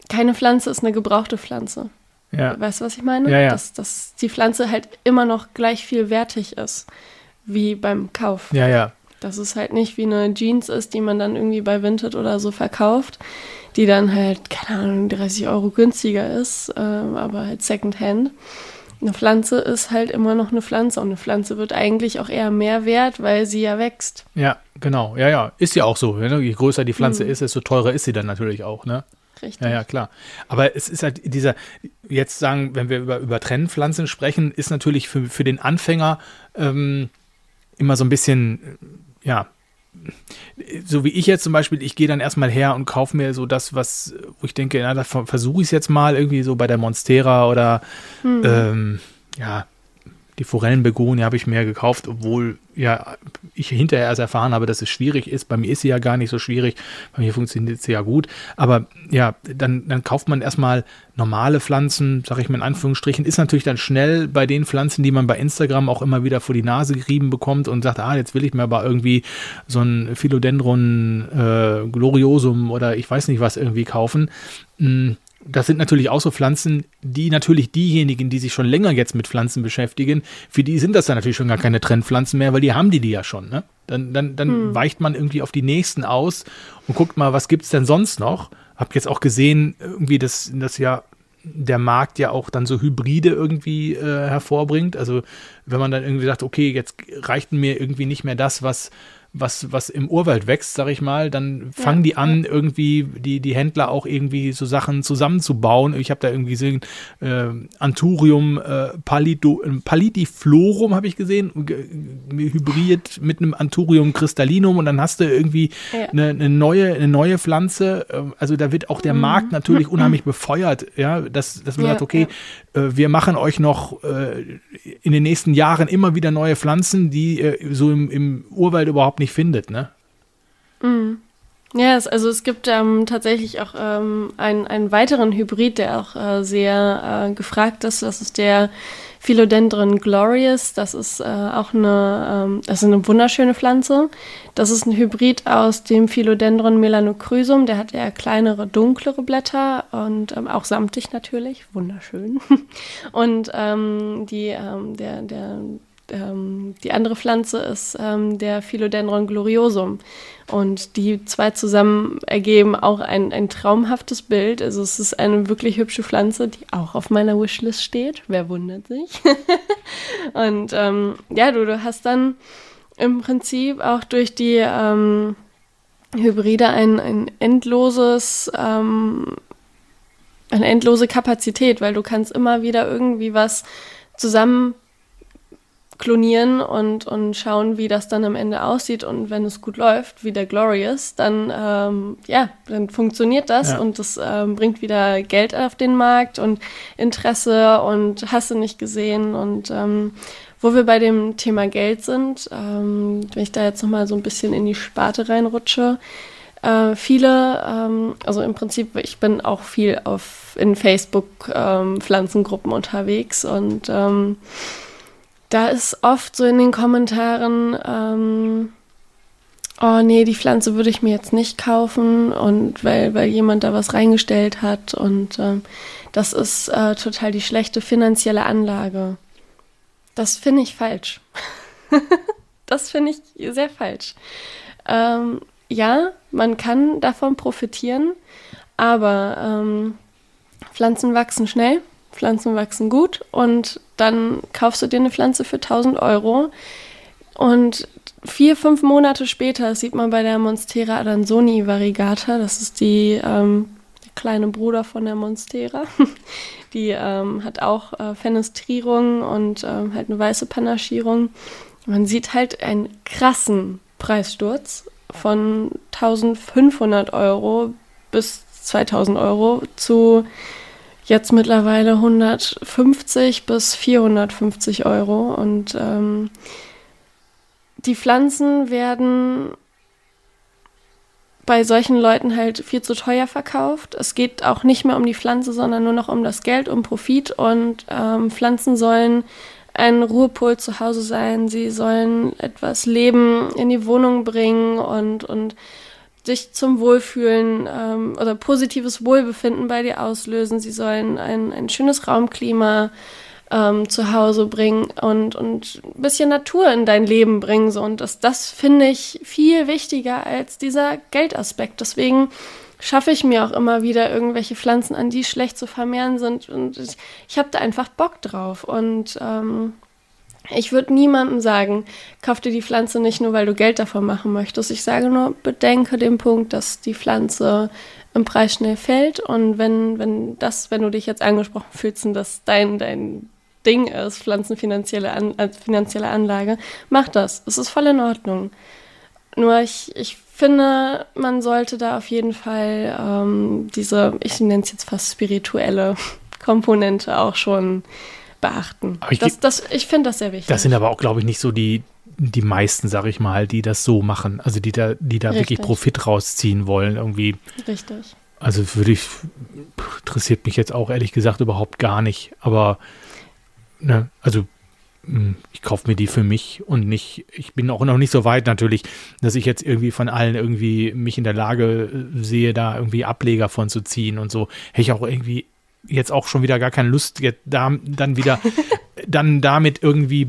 keine Pflanze ist eine gebrauchte Pflanze. Ja. Weißt du, was ich meine? Ja, ja. Dass, dass die Pflanze halt immer noch gleich viel wertig ist wie beim Kauf. Ja, ja. Dass es halt nicht wie eine Jeans ist, die man dann irgendwie bei Vinted oder so verkauft, die dann halt, keine Ahnung, 30 Euro günstiger ist, äh, aber halt Secondhand. Eine Pflanze ist halt immer noch eine Pflanze und eine Pflanze wird eigentlich auch eher mehr wert, weil sie ja wächst. Ja, genau. Ja, ja. Ist ja auch so. Ne? Je größer die Pflanze mhm. ist, desto teurer ist sie dann natürlich auch, ne? Richtig. Ja, ja, klar. Aber es ist halt dieser, jetzt sagen, wenn wir über, über Trennpflanzen sprechen, ist natürlich für, für den Anfänger ähm, immer so ein bisschen, ja, so wie ich jetzt zum Beispiel, ich gehe dann erstmal her und kaufe mir so das, was, wo ich denke, na, da versuche ich es jetzt mal irgendwie so bei der Monstera oder hm. ähm, ja, die Forellenbegonie habe ich mir gekauft, obwohl ja ich hinterher erst erfahren habe, dass es schwierig ist. Bei mir ist sie ja gar nicht so schwierig. Bei mir funktioniert sie ja gut. Aber ja, dann, dann kauft man erstmal normale Pflanzen, sage ich mal in Anführungsstrichen. Ist natürlich dann schnell bei den Pflanzen, die man bei Instagram auch immer wieder vor die Nase gerieben bekommt und sagt, ah, jetzt will ich mir aber irgendwie so ein Philodendron äh, gloriosum oder ich weiß nicht was irgendwie kaufen. Hm, das sind natürlich auch so Pflanzen, die natürlich diejenigen, die sich schon länger jetzt mit Pflanzen beschäftigen, für die sind das dann natürlich schon gar keine Trendpflanzen mehr, weil die haben die die ja schon. Ne? Dann, dann, dann hm. weicht man irgendwie auf die nächsten aus und guckt mal, was gibt es denn sonst noch? Hab jetzt auch gesehen, irgendwie, dass, dass ja der Markt ja auch dann so Hybride irgendwie äh, hervorbringt. Also wenn man dann irgendwie sagt, okay, jetzt reicht mir irgendwie nicht mehr das, was was, was im Urwald wächst, sag ich mal, dann fangen ja, die an, ja. irgendwie die, die Händler auch irgendwie so Sachen zusammenzubauen. Ich habe da irgendwie gesehen, äh, Anturium äh, Palido, äh, Palidiflorum habe ich gesehen, hybrid mit einem Anturium crystallinum und dann hast du irgendwie ja. eine, eine, neue, eine neue Pflanze. Ähm, also da wird auch der mhm. Markt natürlich unheimlich befeuert, ja, dass, dass man sagt, okay, äh, wir machen euch noch äh, in den nächsten Jahren immer wieder neue Pflanzen, die äh, so im, im Urwald überhaupt nicht nicht findet, ne? Mhm. Ja, es, also es gibt ähm, tatsächlich auch ähm, einen, einen weiteren Hybrid, der auch äh, sehr äh, gefragt ist. Das ist der Philodendron glorious. Das ist äh, auch eine, ähm, das ist eine wunderschöne Pflanze. Das ist ein Hybrid aus dem Philodendron melanocrysum. Der hat eher kleinere, dunklere Blätter und ähm, auch samtig natürlich. Wunderschön. und ähm, die, ähm, der, der ähm, die andere Pflanze ist ähm, der Philodendron gloriosum. Und die zwei zusammen ergeben auch ein, ein traumhaftes Bild. Also es ist eine wirklich hübsche Pflanze, die auch auf meiner Wishlist steht. Wer wundert sich? und ähm, ja, du, du hast dann im Prinzip auch durch die ähm, Hybride ein, ein endloses ähm, eine endlose Kapazität, weil du kannst immer wieder irgendwie was zusammen klonieren und, und schauen, wie das dann am Ende aussieht. Und wenn es gut läuft, wie der Glorious, dann, ähm, ja, dann funktioniert das ja. und das ähm, bringt wieder Geld auf den Markt und Interesse und hast du nicht gesehen. Und ähm, wo wir bei dem Thema Geld sind, ähm, wenn ich da jetzt nochmal so ein bisschen in die Sparte reinrutsche, äh, viele, ähm, also im Prinzip, ich bin auch viel auf in Facebook ähm, Pflanzengruppen unterwegs und ähm, da ist oft so in den Kommentaren, ähm, oh nee, die Pflanze würde ich mir jetzt nicht kaufen und weil, weil jemand da was reingestellt hat und ähm, das ist äh, total die schlechte finanzielle Anlage. Das finde ich falsch. das finde ich sehr falsch. Ähm, ja, man kann davon profitieren, aber ähm, Pflanzen wachsen schnell Pflanzen wachsen gut und dann kaufst du dir eine Pflanze für 1000 Euro und vier, fünf Monate später sieht man bei der Monstera adansoni variegata, das ist die ähm, der kleine Bruder von der Monstera, die ähm, hat auch äh, Fenestrierung und ähm, halt eine weiße Panaschierung. Man sieht halt einen krassen Preissturz von 1500 Euro bis 2000 Euro zu jetzt mittlerweile 150 bis 450 Euro. Und ähm, die Pflanzen werden bei solchen Leuten halt viel zu teuer verkauft. Es geht auch nicht mehr um die Pflanze, sondern nur noch um das Geld, um Profit. Und ähm, Pflanzen sollen ein Ruhepol zu Hause sein. Sie sollen etwas Leben in die Wohnung bringen und, und sich zum Wohlfühlen ähm, oder positives Wohlbefinden bei dir auslösen. Sie sollen ein, ein schönes Raumklima ähm, zu Hause bringen und, und ein bisschen Natur in dein Leben bringen. So. Und das, das finde ich viel wichtiger als dieser Geldaspekt. Deswegen schaffe ich mir auch immer wieder irgendwelche Pflanzen an, die schlecht zu vermehren sind. Und ich, ich habe da einfach Bock drauf. Und ähm, Ich würde niemandem sagen, kauf dir die Pflanze nicht nur, weil du Geld davon machen möchtest. Ich sage nur, bedenke den Punkt, dass die Pflanze im Preis schnell fällt. Und wenn, wenn das, wenn du dich jetzt angesprochen fühlst und das dein, dein Ding ist, pflanzenfinanzielle An als finanzielle Anlage, mach das. Es ist voll in Ordnung. Nur ich, ich finde, man sollte da auf jeden Fall ähm, diese, ich nenne es jetzt fast spirituelle Komponente auch schon beachten. ich, das, das, ich finde das sehr wichtig. Das sind aber auch, glaube ich, nicht so die, die meisten, sage ich mal, die das so machen. Also die da, die da wirklich Profit rausziehen wollen, irgendwie. Richtig. Also würde ich, interessiert mich jetzt auch ehrlich gesagt überhaupt gar nicht. Aber, ne, also hm, ich kaufe mir die für mich und nicht, ich bin auch noch nicht so weit natürlich, dass ich jetzt irgendwie von allen irgendwie mich in der Lage äh, sehe, da irgendwie Ableger von zu ziehen und so. Hätte ich auch irgendwie jetzt auch schon wieder gar keine Lust, jetzt da, dann wieder, dann damit irgendwie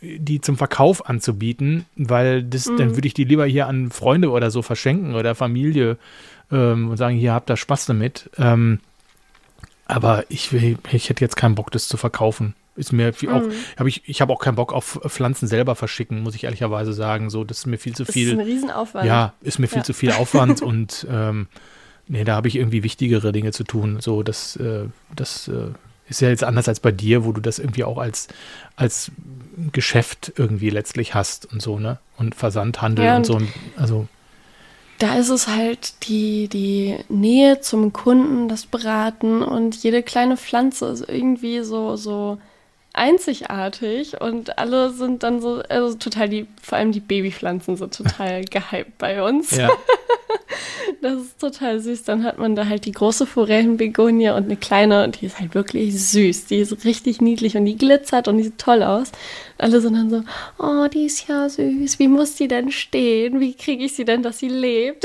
die zum Verkauf anzubieten, weil das, mhm. dann würde ich die lieber hier an Freunde oder so verschenken oder Familie ähm, und sagen, hier habt ihr Spaß damit. Ähm, aber ich, ich hätte jetzt keinen Bock, das zu verkaufen. Ist mir viel, auch, mhm. habe ich, ich habe auch keinen Bock auf Pflanzen selber verschicken, muss ich ehrlicherweise sagen. So, das ist mir viel zu viel. Das ist ein Riesenaufwand. Ja, ist mir viel ja. zu viel Aufwand und ähm, nee, da habe ich irgendwie wichtigere Dinge zu tun. So, das, äh, das äh, ist ja jetzt anders als bei dir, wo du das irgendwie auch als, als Geschäft irgendwie letztlich hast und so, ne? Und Versandhandel ja, und, und so. Also. Da ist es halt die, die Nähe zum Kunden, das Beraten und jede kleine Pflanze ist irgendwie so, so einzigartig und alle sind dann so, also total die, vor allem die Babypflanzen sind total gehypt bei uns. Ja. Das ist total süß. Dann hat man da halt die große Forellenbegonie und eine kleine, und die ist halt wirklich süß. Die ist richtig niedlich und die glitzert und die sieht toll aus. Alle sind dann so, oh, die ist ja süß. Wie muss die denn stehen? Wie kriege ich sie denn, dass sie lebt?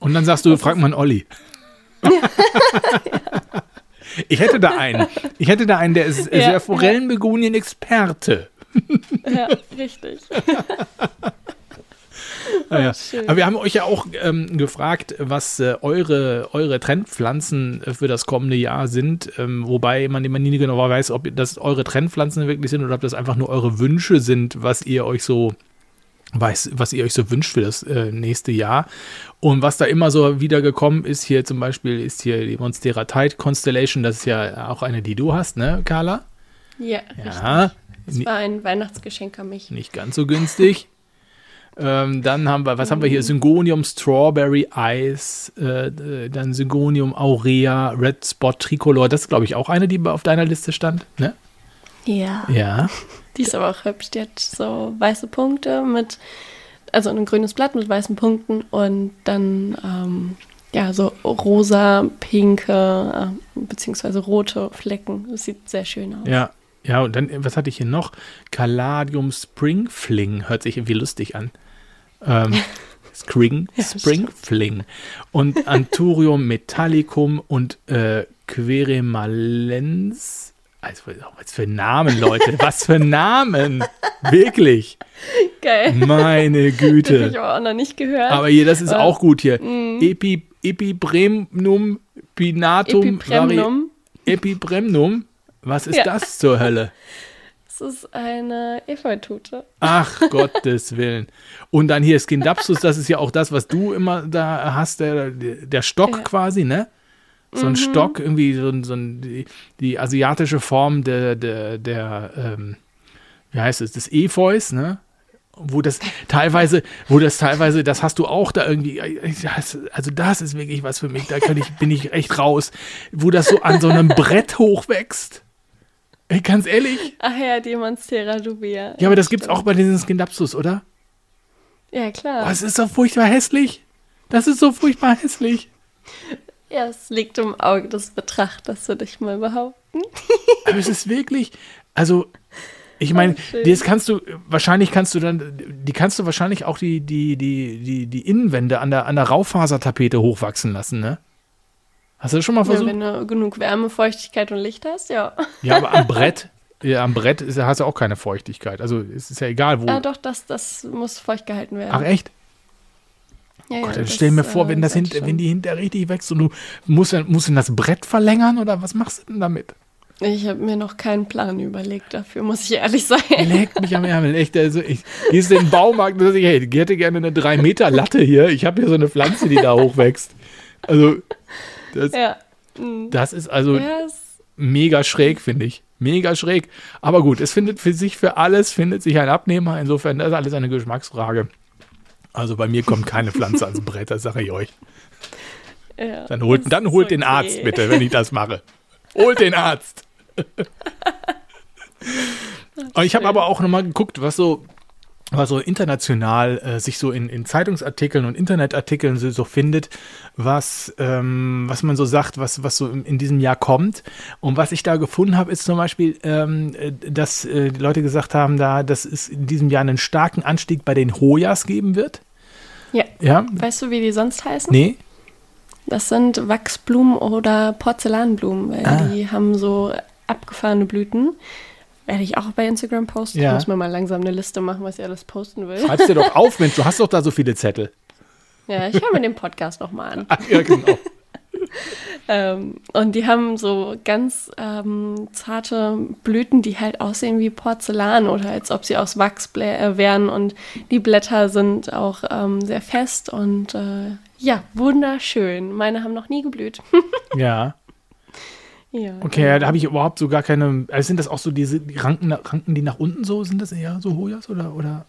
Und dann sagst du, frag mal Olli. ja. Ich hätte da einen. Ich hätte da einen, der ist, ja, der Forellenbegonien-Experte. Ja, richtig. Ah, ja. Aber wir haben euch ja auch ähm, gefragt, was äh, eure, eure Trendpflanzen für das kommende Jahr sind. Ähm, wobei man immer nie genau weiß, ob das eure Trendpflanzen wirklich sind oder ob das einfach nur eure Wünsche sind, was ihr euch so weiß, was ihr euch so wünscht für das äh, nächste Jahr. Und was da immer so wieder gekommen ist, hier zum Beispiel ist hier die Monstera Tide Constellation, das ist ja auch eine, die du hast, ne, Carla? Ja, ja. Richtig. Das war ein Weihnachtsgeschenk an mich. Nicht ganz so günstig. Ähm, dann haben wir, was haben wir hier? Syngonium Strawberry Ice, äh, dann Syngonium Aurea, Red Spot Tricolor. Das ist, glaube ich, auch eine, die auf deiner Liste stand, ne? Ja. Ja. Die ist aber auch hübsch. Die hat so weiße Punkte mit, also ein grünes Blatt mit weißen Punkten und dann, ähm, ja, so rosa, pinke, äh, beziehungsweise rote Flecken. Das sieht sehr schön aus. Ja, ja, und dann, was hatte ich hier noch? Caladium Spring Fling, hört sich irgendwie lustig an. Ähm, Spring, Spring Fling. Und Anthurium Metallicum und äh, Queremalens. Also, was für Namen, Leute. Was für Namen. Wirklich. Geil. Meine Güte. Das habe ich auch noch nicht gehört. Aber hier, das ist uh, auch gut hier. Mm. Epi, Epibremnum pinatum. Epibremnum. Epibremnum. Was ist ja. das zur Hölle? Das ist eine Efeutute. Ach, Gottes Willen. Und dann hier Skindapsus, das ist ja auch das, was du immer da hast, der, der Stock ja. quasi, ne? So ein mhm. Stock, irgendwie so, so ein, die, die, asiatische Form der, der, der ähm, wie heißt es, des Efeus, ne? wo das teilweise, wo das teilweise, das hast du auch da irgendwie, also das ist wirklich was für mich, da kann ich, bin ich echt raus, wo das so an so einem Brett hochwächst. Ey, ganz ehrlich? Ach ja, die Monstera dubia. Ja, aber das gibt's auch bei diesen Skindapsus, oder? Ja, klar. Oh, das ist so furchtbar hässlich. Das ist so furchtbar hässlich. Ja, es liegt im Auge des Betrachters, würde ich mal behaupten. aber es ist wirklich, also ich meine, oh, das kannst du, wahrscheinlich kannst du dann, die kannst du wahrscheinlich auch die, die, die, die, die Innenwände an der, an der Raufasertapete hochwachsen lassen, ne? Hast du das schon mal versucht? Ja, wenn du genug Wärme, Feuchtigkeit und Licht hast, ja. Ja, aber am Brett, ja, am Brett ist, hast du auch keine Feuchtigkeit. Also es ist ja egal, wo. Ja, doch, das, das muss feucht gehalten werden. Ach, echt? Ja, Gott, ja, stell mir vor, wenn, äh, das hint, wenn die hinter richtig wächst und du musst, musst du das Brett verlängern oder was machst du denn damit? Ich habe mir noch keinen Plan überlegt dafür, muss ich ehrlich sein. Leckt mich am Ärmel, echt. Also ich gehst in den Baumarkt und ich, hey, ich hätte gerne eine 3 Meter Latte hier. Ich habe hier so eine Pflanze, die da hochwächst. Also, das, ja. Mhm. das ist also yes. mega schräg, finde ich. Mega schräg. Aber gut, es findet für sich für alles, findet sich ein Abnehmer. Insofern, das ist alles eine Geschmacksfrage. Also bei mir kommt keine Pflanze ans Brett, das sage ich euch. Ja, dann holt, dann holt okay. den Arzt bitte, wenn ich das mache. Holt den Arzt. ich habe aber auch nochmal geguckt, was so, was so international äh, sich so in, in Zeitungsartikeln und Internetartikeln so, so findet, was, ähm, was man so sagt, was, was so in, in, diesem Jahr kommt. Und was ich da gefunden habe, ist zum Beispiel, ähm, dass äh, die Leute gesagt haben, da, dass es in diesem Jahr einen starken Anstieg bei den Hoyas geben wird. Ja. ja. Weißt du, wie die sonst heißen? Nee. Das sind Wachsblumen oder Porzellanblumen, weil ah. die haben so abgefahrene Blüten. Werde ich auch bei Instagram posten. Ja. Muss mir mal langsam eine Liste machen, was ich alles posten will. Schreib's dir doch auf, Mensch, du hast doch da so viele Zettel. Ja, ich höre mir den Podcast nochmal an. Ach, ja, genau. ähm, und die haben so ganz ähm, zarte Blüten, die halt aussehen wie Porzellan oder als ob sie aus Wachs äh, wären. Und die Blätter sind auch ähm, sehr fest und äh, ja, wunderschön. Meine haben noch nie geblüht. ja. Ja, okay, genau. da habe ich überhaupt so gar keine. Also sind das auch so diese die Ranken, Ranken, die nach unten so sind? Das eher so Hojas oder oder?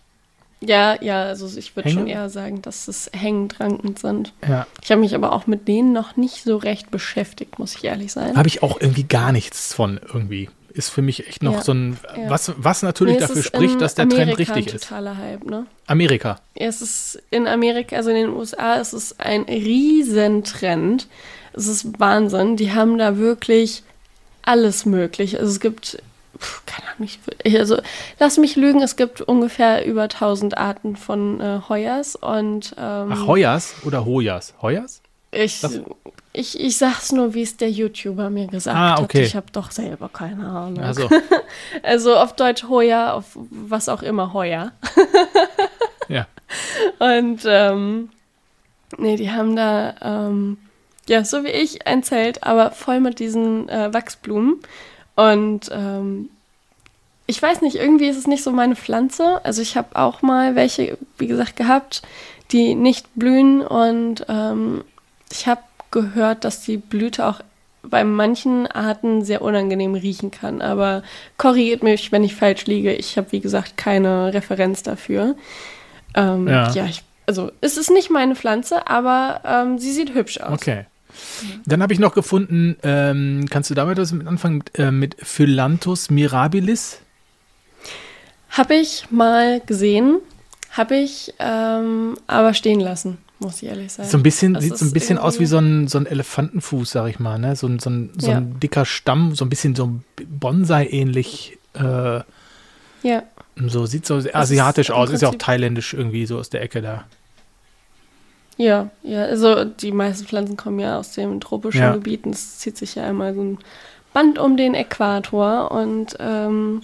Ja, ja, also ich würde schon eher sagen, dass es hängend Ranken sind. Ja. Ich habe mich aber auch mit denen noch nicht so recht beschäftigt, muss ich ehrlich sein. Habe ich auch irgendwie gar nichts von irgendwie. Ist für mich echt noch ja, so ein, ja. was, was natürlich nee, dafür spricht, dass der Amerika Trend richtig ist. totaler Hype, ne? Amerika. Es ist in Amerika, also in den USA, ist es ein Riesentrend. Es ist Wahnsinn. Die haben da wirklich alles möglich. Also es gibt, keine Ahnung, ich, also lass mich lügen, es gibt ungefähr über 1000 Arten von äh, Heuers und ähm, Ach, Heuers oder Hojas? Heuers? Ich, ich, ich sag's nur, wie es der YouTuber mir gesagt ah, okay. hat. Ich habe doch selber keine Ahnung. Also. also auf Deutsch Hoya, auf was auch immer Heuer. ja. Und ähm, nee, die haben da ähm, ja, so wie ich, ein Zelt, aber voll mit diesen äh, Wachsblumen. Und ähm, ich weiß nicht, irgendwie ist es nicht so meine Pflanze. Also ich habe auch mal welche, wie gesagt, gehabt, die nicht blühen. Und ähm, ich habe gehört, dass die Blüte auch bei manchen Arten sehr unangenehm riechen kann. Aber korrigiert mich, wenn ich falsch liege. Ich habe, wie gesagt, keine Referenz dafür. Ähm, ja. ja ich, also es ist nicht meine Pflanze, aber ähm, sie sieht hübsch aus. Okay. Dann habe ich noch gefunden, ähm, kannst du damit was mit anfangen, mit, äh, mit Phyllanthus mirabilis? Habe ich mal gesehen, habe ich ähm, aber stehen lassen, muss ich ehrlich sagen. So ein bisschen, das sieht so ein bisschen aus wie so ein, so ein Elefantenfuß, sag ich mal, ne? So, ein, so, ein, so ja. ein dicker Stamm, so ein bisschen so Bonsai-ähnlich. Äh, ja. So sieht so asiatisch aus, ist ja auch thailändisch irgendwie so aus der Ecke da. Ja, ja, also die meisten Pflanzen kommen ja aus dem tropischen ja. Gebiet und es zieht sich ja einmal so ein Band um den Äquator und ähm,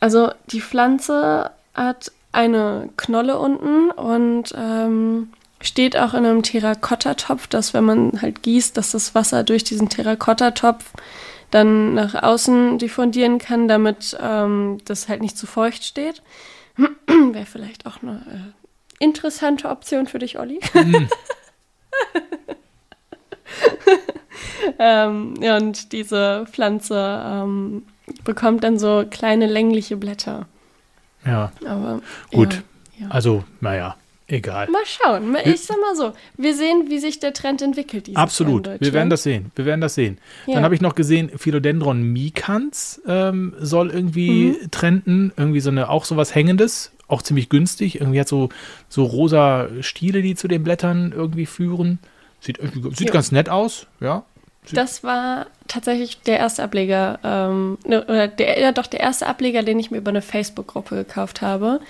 also die Pflanze hat eine Knolle unten und ähm, steht auch in einem Terrakottatopf, dass wenn man halt gießt, dass das Wasser durch diesen Terrakottatopf dann nach außen diffundieren kann, damit ähm, das halt nicht zu feucht steht. Wäre vielleicht auch eine äh, interessante Option für dich, Olli. Mhm. ähm, ja, und diese Pflanze ähm, bekommt dann so kleine längliche Blätter. Ja. Aber gut. Ja, ja. Also, naja, egal. Mal schauen. Ich sag mal so, wir sehen, wie sich der Trend entwickelt. Absolut. Wir werden das sehen. Wir werden das sehen. Ja. Dann habe ich noch gesehen, Philodendron micans ähm, soll irgendwie mhm. trenden. Irgendwie so eine, auch sowas Hängendes auch ziemlich günstig. Irgendwie hat so, so rosa Stiele, die zu den Blättern irgendwie führen. Sieht, sieht ja. ganz nett aus, ja. Sieht das war tatsächlich der erste Ableger, ähm, ne, oder der, ja doch der erste Ableger, den ich mir über eine Facebook-Gruppe gekauft habe.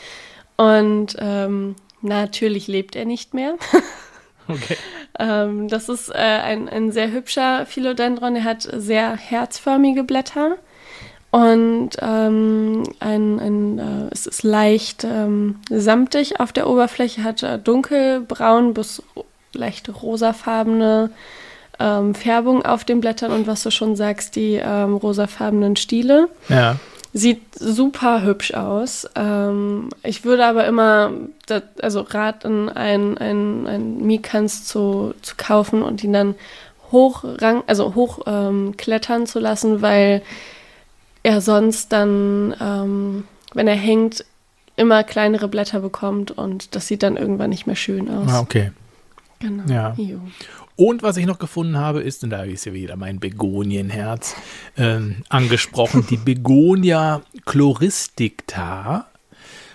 Und ähm, natürlich lebt er nicht mehr. okay. ähm, das ist äh, ein, ein sehr hübscher Philodendron. Er hat sehr herzförmige Blätter. Und ähm, ein, ein, äh, es ist leicht ähm, samtig auf der Oberfläche, hat äh, dunkelbraun bis leicht rosafarbene ähm, Färbung auf den Blättern und was du schon sagst, die ähm, rosafarbenen Stiele. Ja. Sieht super hübsch aus. Ähm, ich würde aber immer, das, also raten, ein, ein, ein Mikans zu, zu kaufen und ihn dann hochrang, also hoch ähm, klettern zu lassen, weil er sonst dann, ähm, wenn er hängt, immer kleinere Blätter bekommt und das sieht dann irgendwann nicht mehr schön aus. Ah, okay. Genau. Ja. Und was ich noch gefunden habe, ist, und da ist ja wieder mein Begonienherz ähm, angesprochen, die Begonia chloristicta.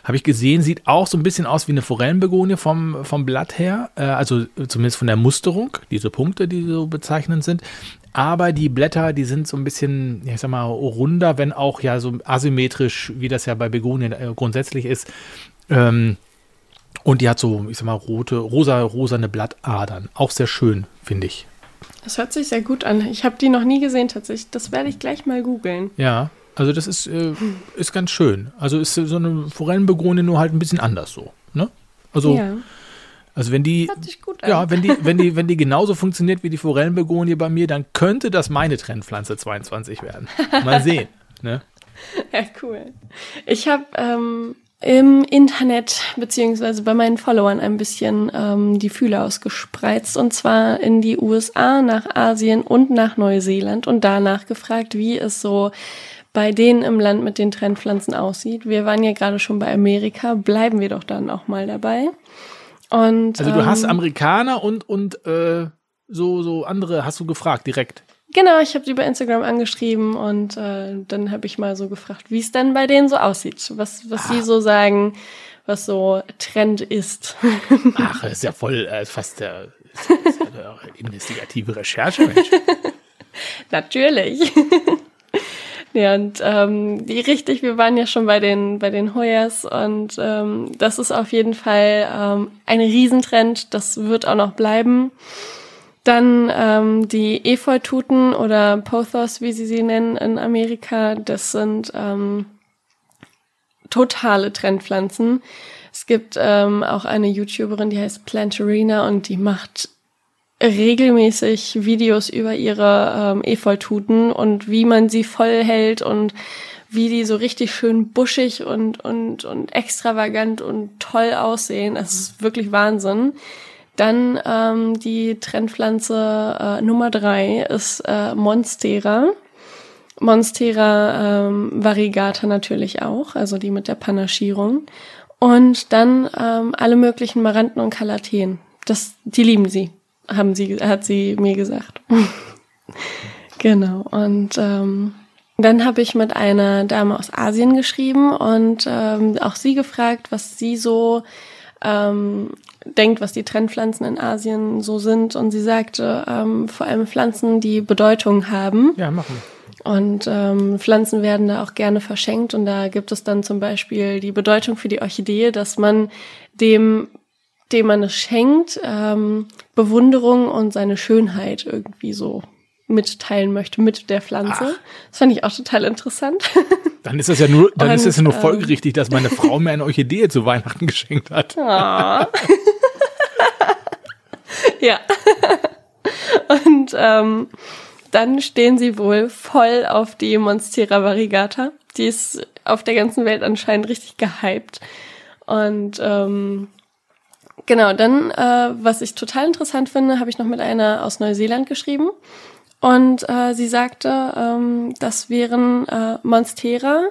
Habe ich gesehen, sieht auch so ein bisschen aus wie eine Forellenbegonie vom, vom Blatt her, äh, also zumindest von der Musterung, diese Punkte, die so bezeichnend sind. Aber die Blätter, die sind so ein bisschen, ich sag mal, runder, wenn auch ja so asymmetrisch, wie das ja bei Begonien äh, grundsätzlich ist. Ähm, und die hat so, ich sag mal, rote, rosa, rosane Blattadern. Auch sehr schön, finde ich. Das hört sich sehr gut an. Ich habe die noch nie gesehen tatsächlich. Das werde ich gleich mal googeln. Ja, also das ist, äh, ist ganz schön. Also ist so eine Forellenbegonie nur halt ein bisschen anders so. Ne? Also, ja. also wenn die, ja, wenn die, wenn die, wenn die genauso funktioniert wie die Forellenbegonie bei mir, dann könnte das meine Trendpflanze 22 werden. Mal sehen. ne? Ja, cool. Ich habe ähm, im Internet beziehungsweise bei meinen Followern ein bisschen ähm, die Fühler ausgespreizt und zwar in die USA, nach Asien und nach Neuseeland und danach gefragt, wie es so bei denen im Land mit den Trendpflanzen aussieht. Wir waren ja gerade schon bei Amerika, bleiben wir doch dann auch mal dabei. Und, also du ähm, hast Amerikaner und, und äh, so, so andere hast du gefragt direkt. Genau, ich habe die bei Instagram angeschrieben und äh, dann habe ich mal so gefragt, wie es denn bei denen so aussieht, was, was ah. sie so sagen, was so Trend ist. Ach, das ist ja voll äh, fast der, ja investigative Recherche, Mensch. Natürlich. ja, und ähm, die richtig, wir waren ja schon bei den, bei den Hoyers und ähm, das ist auf jeden Fall ähm, ein Riesentrend, das wird auch noch bleiben. Dann ähm, die Efeututen oder Pothos, wie sie sie nennen in Amerika, das sind ähm, totale Trendpflanzen. Es gibt ähm, auch eine YouTuberin, die heißt Plantarina und die macht regelmäßig Videos über ihre ähm, Efeututen und wie man sie voll hält und wie die so richtig schön buschig und, und, und extravagant und toll aussehen. Das ist wirklich Wahnsinn. Dann ähm, die Trendpflanze äh, Nummer drei ist äh, Monstera. Monstera ähm, variegata natürlich auch, also die mit der Panaschierung. Und dann ähm, alle möglichen Maranten und Kalateen. Das, die lieben sie, haben sie, hat sie mir gesagt. genau. Und ähm, dann habe ich mit einer Dame aus Asien geschrieben und ähm, auch sie gefragt, was sie so ähm, denkt, was die Trendpflanzen in Asien so sind. Und sie sagte, ähm, vor allem Pflanzen, die Bedeutung haben. Ja, machen. Und ähm, Pflanzen werden da auch gerne verschenkt. Und da gibt es dann zum Beispiel die Bedeutung für die Orchidee, dass man dem, dem man es schenkt, ähm, Bewunderung und seine Schönheit irgendwie so mitteilen möchte mit der Pflanze. Ach. Das fand ich auch total interessant. Dann ist das ja nur, dann und, ist das ja nur ähm, folgerichtig, dass meine Frau mir eine Orchidee zu Weihnachten geschenkt hat. Ja. Und ähm, dann stehen sie wohl voll auf die Monstera variegata. Die ist auf der ganzen Welt anscheinend richtig gehypt. Und ähm, genau, dann, äh, was ich total interessant finde, habe ich noch mit einer aus Neuseeland geschrieben. Und äh, sie sagte, ähm, das wären äh, Monstera,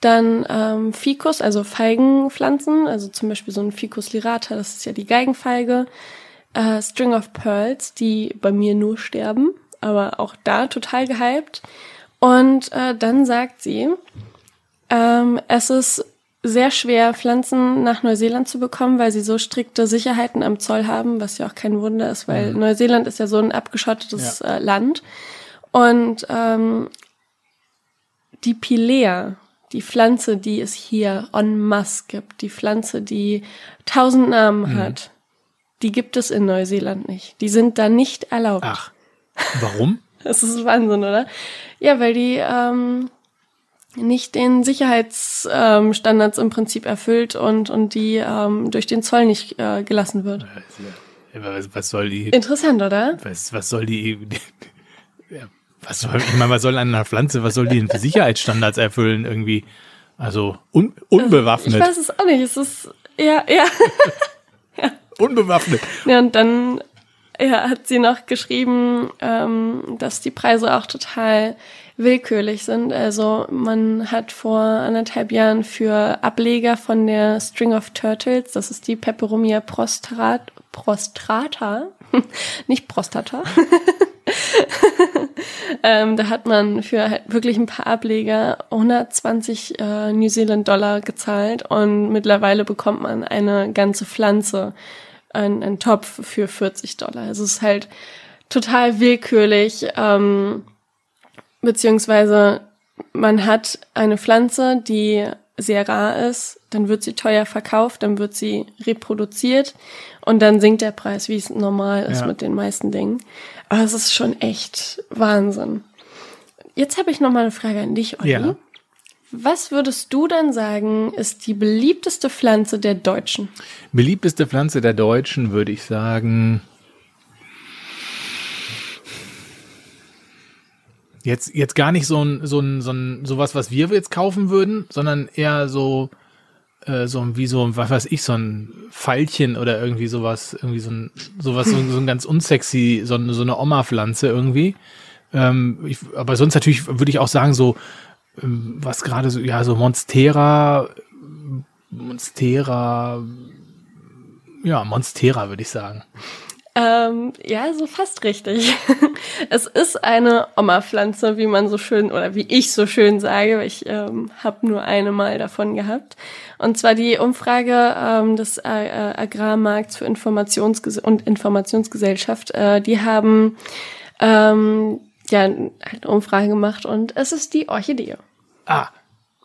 dann ähm, Ficus, also Feigenpflanzen, also zum Beispiel so ein Ficus lirata, das ist ja die Geigenfeige, äh, String of Pearls, die bei mir nur sterben, aber auch da total gehypt. Und äh, dann sagt sie, ähm, es ist sehr schwer, Pflanzen nach Neuseeland zu bekommen, weil sie so strikte Sicherheiten am Zoll haben, was ja auch kein Wunder ist, weil mhm. Neuseeland ist ja so ein abgeschottetes ja. äh, Land. Und ähm, die Pilea, die Pflanze, die es hier en masse gibt, die Pflanze, die tausend Namen mhm. hat, die gibt es in Neuseeland nicht. Die sind da nicht erlaubt. Ach, warum? das ist Wahnsinn, oder? Ja, weil die ähm, nicht den Sicherheitsstandards ähm, im Prinzip erfüllt und, und die ähm, durch den Zoll nicht äh, gelassen wird. Was, was soll die? Interessant, oder? Was, was soll die? was soll, ich meine, was soll an einer Pflanze, was soll die denn für Sicherheitsstandards erfüllen irgendwie? Also un, unbewaffnet. Ich weiß es auch nicht. Es ist ja, ja. ja. Unbewaffnet. Ja, und dann ja, hat sie noch geschrieben, ähm, dass die Preise auch total willkürlich sind. Also man hat vor anderthalb Jahren für Ableger von der String of Turtles, das ist die Peperomia prostrat, prostrata, nicht Prostata, ähm, da hat man für halt wirklich ein paar Ableger 120 äh, New Zealand Dollar gezahlt und mittlerweile bekommt man eine ganze Pflanze, einen Topf für 40 Dollar. Also es ist halt total willkürlich, ähm, beziehungsweise man hat eine Pflanze, die sehr rar ist, dann wird sie teuer verkauft, dann wird sie reproduziert und dann sinkt der Preis, wie es normal ist ja. mit den meisten Dingen. Aber es ist schon echt Wahnsinn. Jetzt habe ich noch mal eine Frage an dich, Olli. Ja. Was würdest du dann sagen, ist die beliebteste Pflanze der Deutschen? Beliebteste Pflanze der Deutschen würde ich sagen. Jetzt, jetzt gar nicht so ein, so ein, so ein, sowas, was wir jetzt kaufen würden, sondern eher so, äh, so wie so, was weiß ich, so ein Pfeilchen oder irgendwie sowas, irgendwie so ein, sowas, so, so ein ganz unsexy, so, so eine Oma-Pflanze irgendwie. Ähm, ich, aber sonst natürlich würde ich auch sagen, so, ähm, was gerade so, ja, so Monstera, Monstera, ja, Monstera würde ich sagen. Ähm, ja, so fast richtig. es ist eine Oma-Pflanze, wie man so schön oder wie ich so schön sage. Ich ähm, habe nur eine Mal davon gehabt. Und zwar die Umfrage ähm, des äh, Agrarmarkts für Informationsges und Informationsgesellschaft. Äh, die haben ähm, ja eine Umfrage gemacht und es ist die Orchidee. Ah,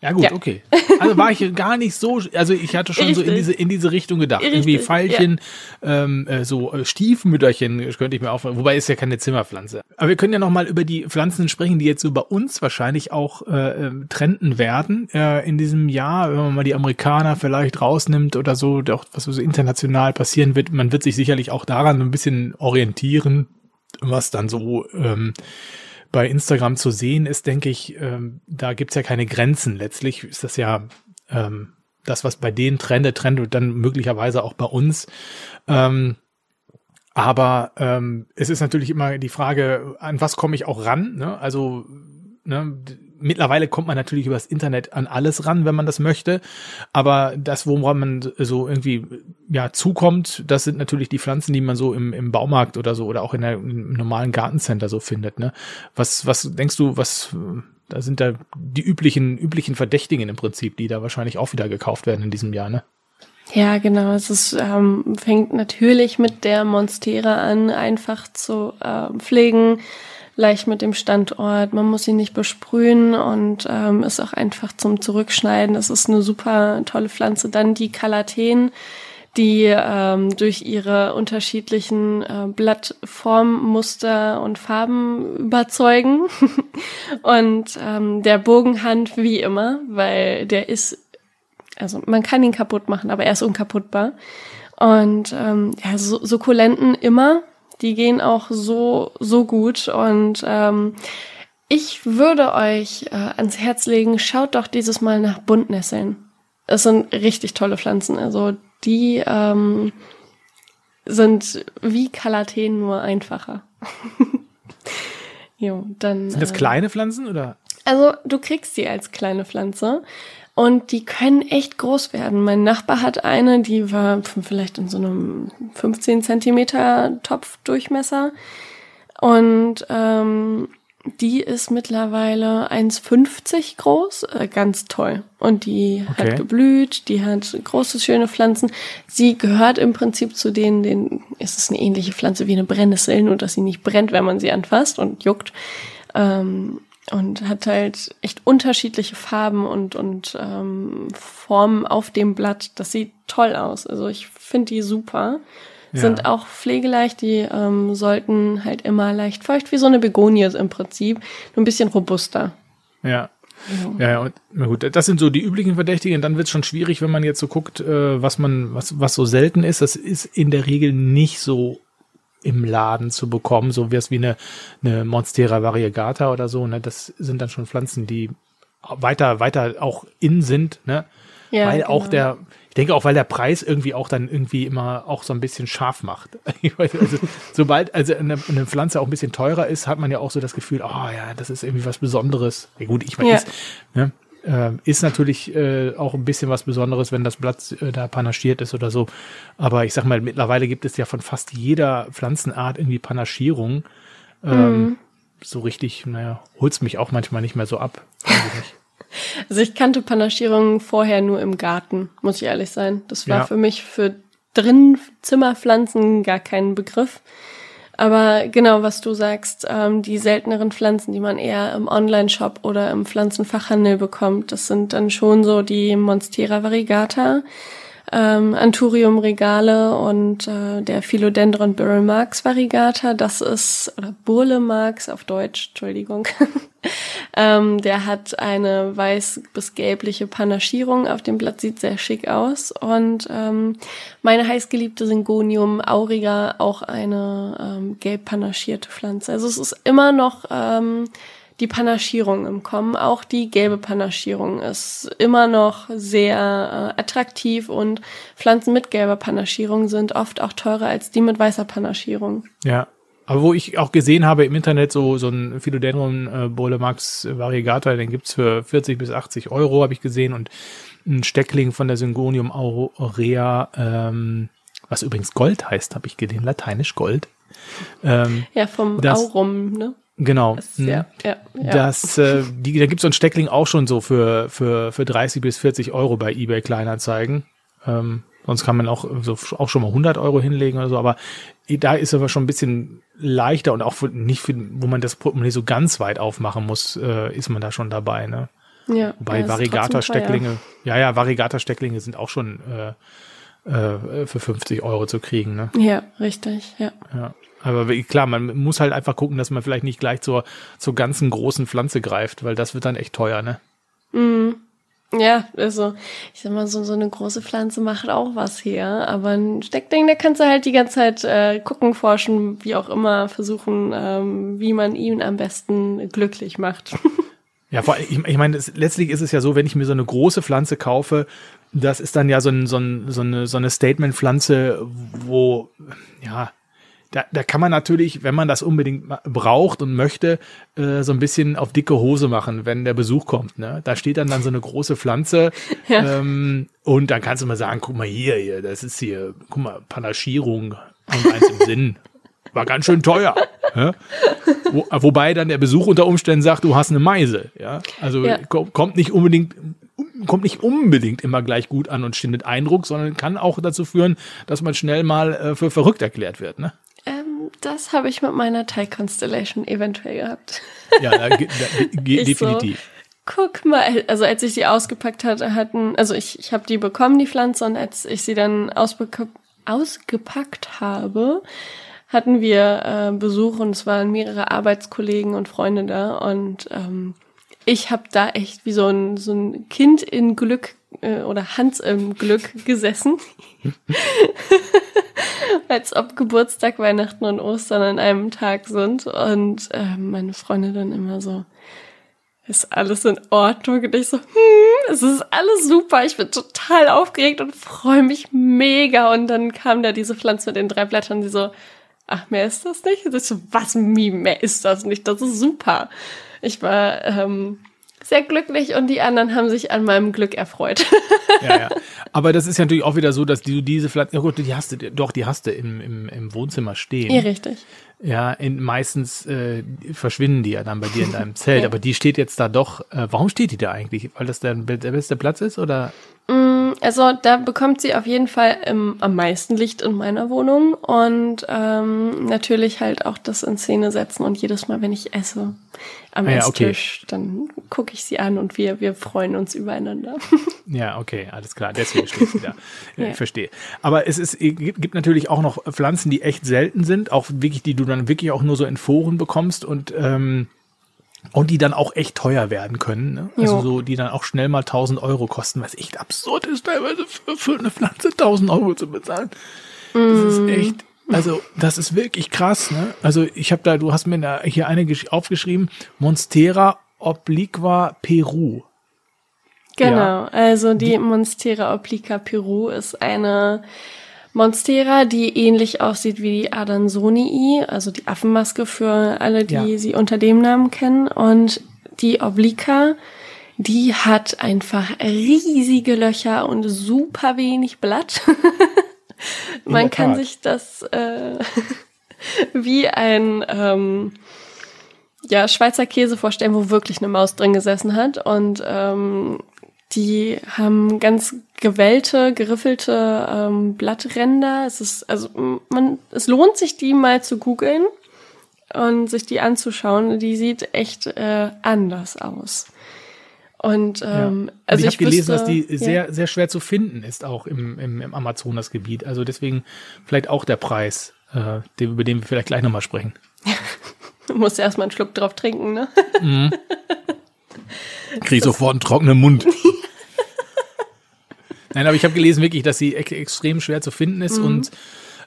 ja gut, ja. okay. Also war ich gar nicht so, also ich hatte schon Richtig. so in diese in diese Richtung gedacht. Richtig. Irgendwie Pfeilchen, ja. ähm, äh, so äh, Stiefmütterchen könnte ich mir auch, wobei ist ja keine Zimmerpflanze. Aber wir können ja noch mal über die Pflanzen sprechen, die jetzt so bei uns wahrscheinlich auch äh, ähm, trenden werden äh, in diesem Jahr, wenn man mal die Amerikaner vielleicht rausnimmt oder so, auch was so international passieren wird. Man wird sich sicherlich auch daran ein bisschen orientieren, was dann so ähm, bei Instagram zu sehen ist, denke ich, ähm, da gibt's ja keine Grenzen. Letztlich ist das ja ähm, das, was bei denen trendet, trendet dann möglicherweise auch bei uns. Ähm, aber ähm, es ist natürlich immer die Frage, an was komme ich auch ran? Ne? Also ne, mittlerweile kommt man natürlich übers Internet an alles ran, wenn man das möchte. Aber das, woran man so irgendwie ja zukommt, das sind natürlich die Pflanzen, die man so im, im Baumarkt oder so oder auch in im normalen Gartencenter so findet. Ne? Was, was denkst du, was da sind da die üblichen, üblichen Verdächtigen im Prinzip, die da wahrscheinlich auch wieder gekauft werden in diesem Jahr, ne? Ja, genau. Es ist, ähm, fängt natürlich mit der Monstera an, einfach zu äh, pflegen leicht mit dem Standort. Man muss ihn nicht besprühen und ähm, ist auch einfach zum Zurückschneiden. Das ist eine super tolle Pflanze. Dann die Kalateen, die ähm, durch ihre unterschiedlichen äh, Blattformmuster und Farben überzeugen. und ähm, der Bogenhand wie immer, weil der ist, also man kann ihn kaputt machen, aber er ist unkaputtbar. Und ähm, ja, so, Sukkulenten immer, die gehen auch so, so gut und ähm, ich würde euch äh, ans Herz legen, schaut doch dieses Mal nach Buntnesseln. Es sind richtig tolle Pflanzen. Also die ähm, sind wie Kalateen nur einfacher. jo, dann, sind das äh, kleine Pflanzen oder? Also du kriegst sie als kleine Pflanze. Und die können echt groß werden. Mein Nachbar hat eine, die war vielleicht in so einem 15 Zentimeter Topfdurchmesser. Und ähm, die ist mittlerweile 1,50 groß, äh, ganz toll. Und die okay. hat geblüht, die hat große, schöne Pflanzen. Sie gehört im Prinzip zu denen, denen ist es eine ähnliche Pflanze wie eine Brennnessel, nur dass sie nicht brennt, wenn man sie anfasst und juckt. Ähm, und hat halt echt unterschiedliche Farben und, und ähm, Formen auf dem Blatt. Das sieht toll aus. Also ich finde die super. Ja. Sind auch pflegeleicht, die ähm, sollten halt immer leicht feucht, wie so eine Begonie im Prinzip, nur ein bisschen robuster. Ja. Ja, ja, na gut, das sind so die üblichen Verdächtigen. Dann wird es schon schwierig, wenn man jetzt so guckt, äh, was man, was, was so selten ist. Das ist in der Regel nicht so im Laden zu bekommen, so wie es wie eine, eine Monstera variegata oder so. Ne? Das sind dann schon Pflanzen, die weiter, weiter auch in sind, ne? Ja, weil genau. auch der, ich denke auch, weil der Preis irgendwie auch dann irgendwie immer auch so ein bisschen scharf macht. also, sobald also eine, eine, Pflanze auch ein bisschen teurer ist, hat man ja auch so das Gefühl, oh ja, das ist irgendwie was Besonderes. Ja, gut, ich meine, ja. ne, äh, ist natürlich äh, auch ein bisschen was Besonderes, wenn das Blatt äh, da panaschiert ist oder so. Aber ich sag mal, mittlerweile gibt es ja von fast jeder Pflanzenart irgendwie Panaschierung. Ähm, mhm. So richtig, naja, holt's mich auch manchmal nicht mehr so ab. Also ich kannte Panaschierungen vorher nur im Garten, muss ich ehrlich sein. Das war ja. für mich für drin Zimmerpflanzen gar kein Begriff. Aber genau, was du sagst, ähm, die selteneren Pflanzen, die man eher im Online-Shop oder im Pflanzenfachhandel bekommt, das sind dann schon so die Monstera variegata, ähm, Anthurium regale und äh, der Philodendron Burlmarx variegata. Das ist, oder Burlemarx auf Deutsch, Entschuldigung. ähm, der hat eine weiß bis gelbliche Panaschierung auf dem Blatt, sieht sehr schick aus. Und ähm, meine heißgeliebte Syngonium auriga, auch eine ähm, gelb panaschierte Pflanze. Also es ist immer noch ähm, die Panaschierung im Kommen. Auch die gelbe Panaschierung ist immer noch sehr äh, attraktiv und Pflanzen mit gelber Panaschierung sind oft auch teurer als die mit weißer Panaschierung. Ja. Aber wo ich auch gesehen habe im Internet, so, so ein Philodendron äh, Bolemax Variegata, den gibt's für 40 bis 80 Euro, habe ich gesehen. Und ein Steckling von der Syngonium aurea, ähm, was übrigens Gold heißt, habe ich gesehen, lateinisch Gold. Ähm, ja, vom das, Aurum, ne? Genau. Das, hm. ja, ja, ja. Das, äh, die, da gibt es so ein Steckling auch schon so für, für, für 30 bis 40 Euro bei eBay Kleinanzeigen. Ähm, sonst kann man auch, so, auch schon mal 100 Euro hinlegen oder so, aber da ist aber schon ein bisschen leichter und auch für, nicht für, wo man das Portemonnaie so ganz weit aufmachen muss, äh, ist man da schon dabei, ne? Ja. Wobei ja, Varigata-Stecklinge, ja, ja, Varigata-Stecklinge sind auch schon äh, äh, für 50 Euro zu kriegen, ne? Ja, richtig, ja. ja. Aber klar, man muss halt einfach gucken, dass man vielleicht nicht gleich zur, zur ganzen großen Pflanze greift, weil das wird dann echt teuer, ne? Mhm. Ja, also ich sag mal, so, so eine große Pflanze macht auch was hier. Aber ein Steckding, da kannst du halt die ganze Zeit äh, gucken, forschen, wie auch immer, versuchen, ähm, wie man ihn am besten glücklich macht. Ja, vor allem, ich, ich meine, letztlich ist es ja so, wenn ich mir so eine große Pflanze kaufe, das ist dann ja so, ein, so, ein, so eine, so eine Statement-Pflanze, wo, ja, da, da kann man natürlich, wenn man das unbedingt braucht und möchte, äh, so ein bisschen auf dicke Hose machen, wenn der Besuch kommt. Ne? Da steht dann dann so eine große Pflanze ja. ähm, und dann kannst du mal sagen, guck mal hier, hier, das ist hier, guck mal, Panaschierung und eins im Sinn. War ganz schön teuer. Ja? Wo, wobei dann der Besuch unter Umständen sagt, du hast eine Meise. Ja? Also ja. kommt nicht unbedingt kommt nicht unbedingt immer gleich gut an und schindet Eindruck, sondern kann auch dazu führen, dass man schnell mal äh, für verrückt erklärt wird. Ne? Das habe ich mit meiner Thai Constellation eventuell gehabt. Ja, da, da, definitiv. So, guck mal, also als ich die ausgepackt hatte, hatten, also ich, ich habe die bekommen, die Pflanze, und als ich sie dann ausgepackt habe, hatten wir äh, Besuch und es waren mehrere Arbeitskollegen und Freunde da und ähm, ich habe da echt wie so ein, so ein Kind in Glück äh, oder Hans im Glück gesessen. Als ob Geburtstag, Weihnachten und Ostern an einem Tag sind. Und äh, meine Freunde dann immer so, ist alles in Ordnung? Und ich so, hm, es ist alles super. Ich bin total aufgeregt und freue mich mega. Und dann kam da diese Pflanze mit den drei Blättern, die so, ach, mehr ist das nicht? Und ich so, was, mehr ist das nicht? Das ist super. Ich war ähm, sehr glücklich und die anderen haben sich an meinem Glück erfreut. ja, ja. Aber das ist ja natürlich auch wieder so, dass du diese Pflanzen, ja gut, die hast du, doch, die hast du im, im, im Wohnzimmer stehen. Ja, richtig. Ja, in, meistens äh, verschwinden die ja dann bei dir in deinem Zelt, ja. aber die steht jetzt da doch. Äh, warum steht die da eigentlich? Weil das der, der beste Platz ist oder? Mm, also da bekommt sie auf jeden Fall im, am meisten Licht in meiner Wohnung und ähm, natürlich halt auch das in Szene setzen und jedes Mal, wenn ich esse am ah, ja, Esstisch, okay. dann gucke ich sie an und wir, wir freuen uns übereinander. Ja, okay, alles klar, deswegen steht sie da. ja. Ich verstehe. Aber es ist, gibt natürlich auch noch Pflanzen, die echt selten sind, auch wirklich, die du dann wirklich auch nur so in Foren bekommst und ähm, Und die dann auch echt teuer werden können. Ne? Also so, die dann auch schnell mal 1000 Euro kosten, was echt absurd ist, teilweise für, für eine Pflanze 1000 Euro zu bezahlen. Mm. Das ist mm. echt, also das ist wirklich krass. Ne? Also ich habe da, du hast mir da hier eine aufgeschrieben, Monstera obliqua Peru. Genau, ja. also die, die Monstera obliqua Peru ist eine Monstera, die ähnlich aussieht wie die Adansonii, also die Affenmaske für alle, die ja. sie unter dem Namen kennen. Und die Oblica, die hat einfach riesige Löcher und super wenig Blatt. Man kann sich das äh, wie ein ähm, ja, Schweizer Käse vorstellen, wo wirklich eine Maus drin gesessen hat. Und ähm, die haben ganz gewellte, geriffelte ähm, Blattränder. Es ist, also man, es lohnt sich, die mal zu googeln und sich die anzuschauen. Die sieht echt äh, anders aus. Und, ähm, ja. also ich, ich habe gelesen, dass die ja. sehr, sehr schwer zu finden ist, auch im, im, im Amazonasgebiet. Also deswegen vielleicht auch der Preis, äh, den, über den wir vielleicht gleich nochmal sprechen. du musst erstmal einen Schluck drauf trinken, ne? Mhm. Krieg sofort einen trockenen Mund. Nein, aber ich habe gelesen wirklich, dass sie ex extrem schwer zu finden ist mhm. und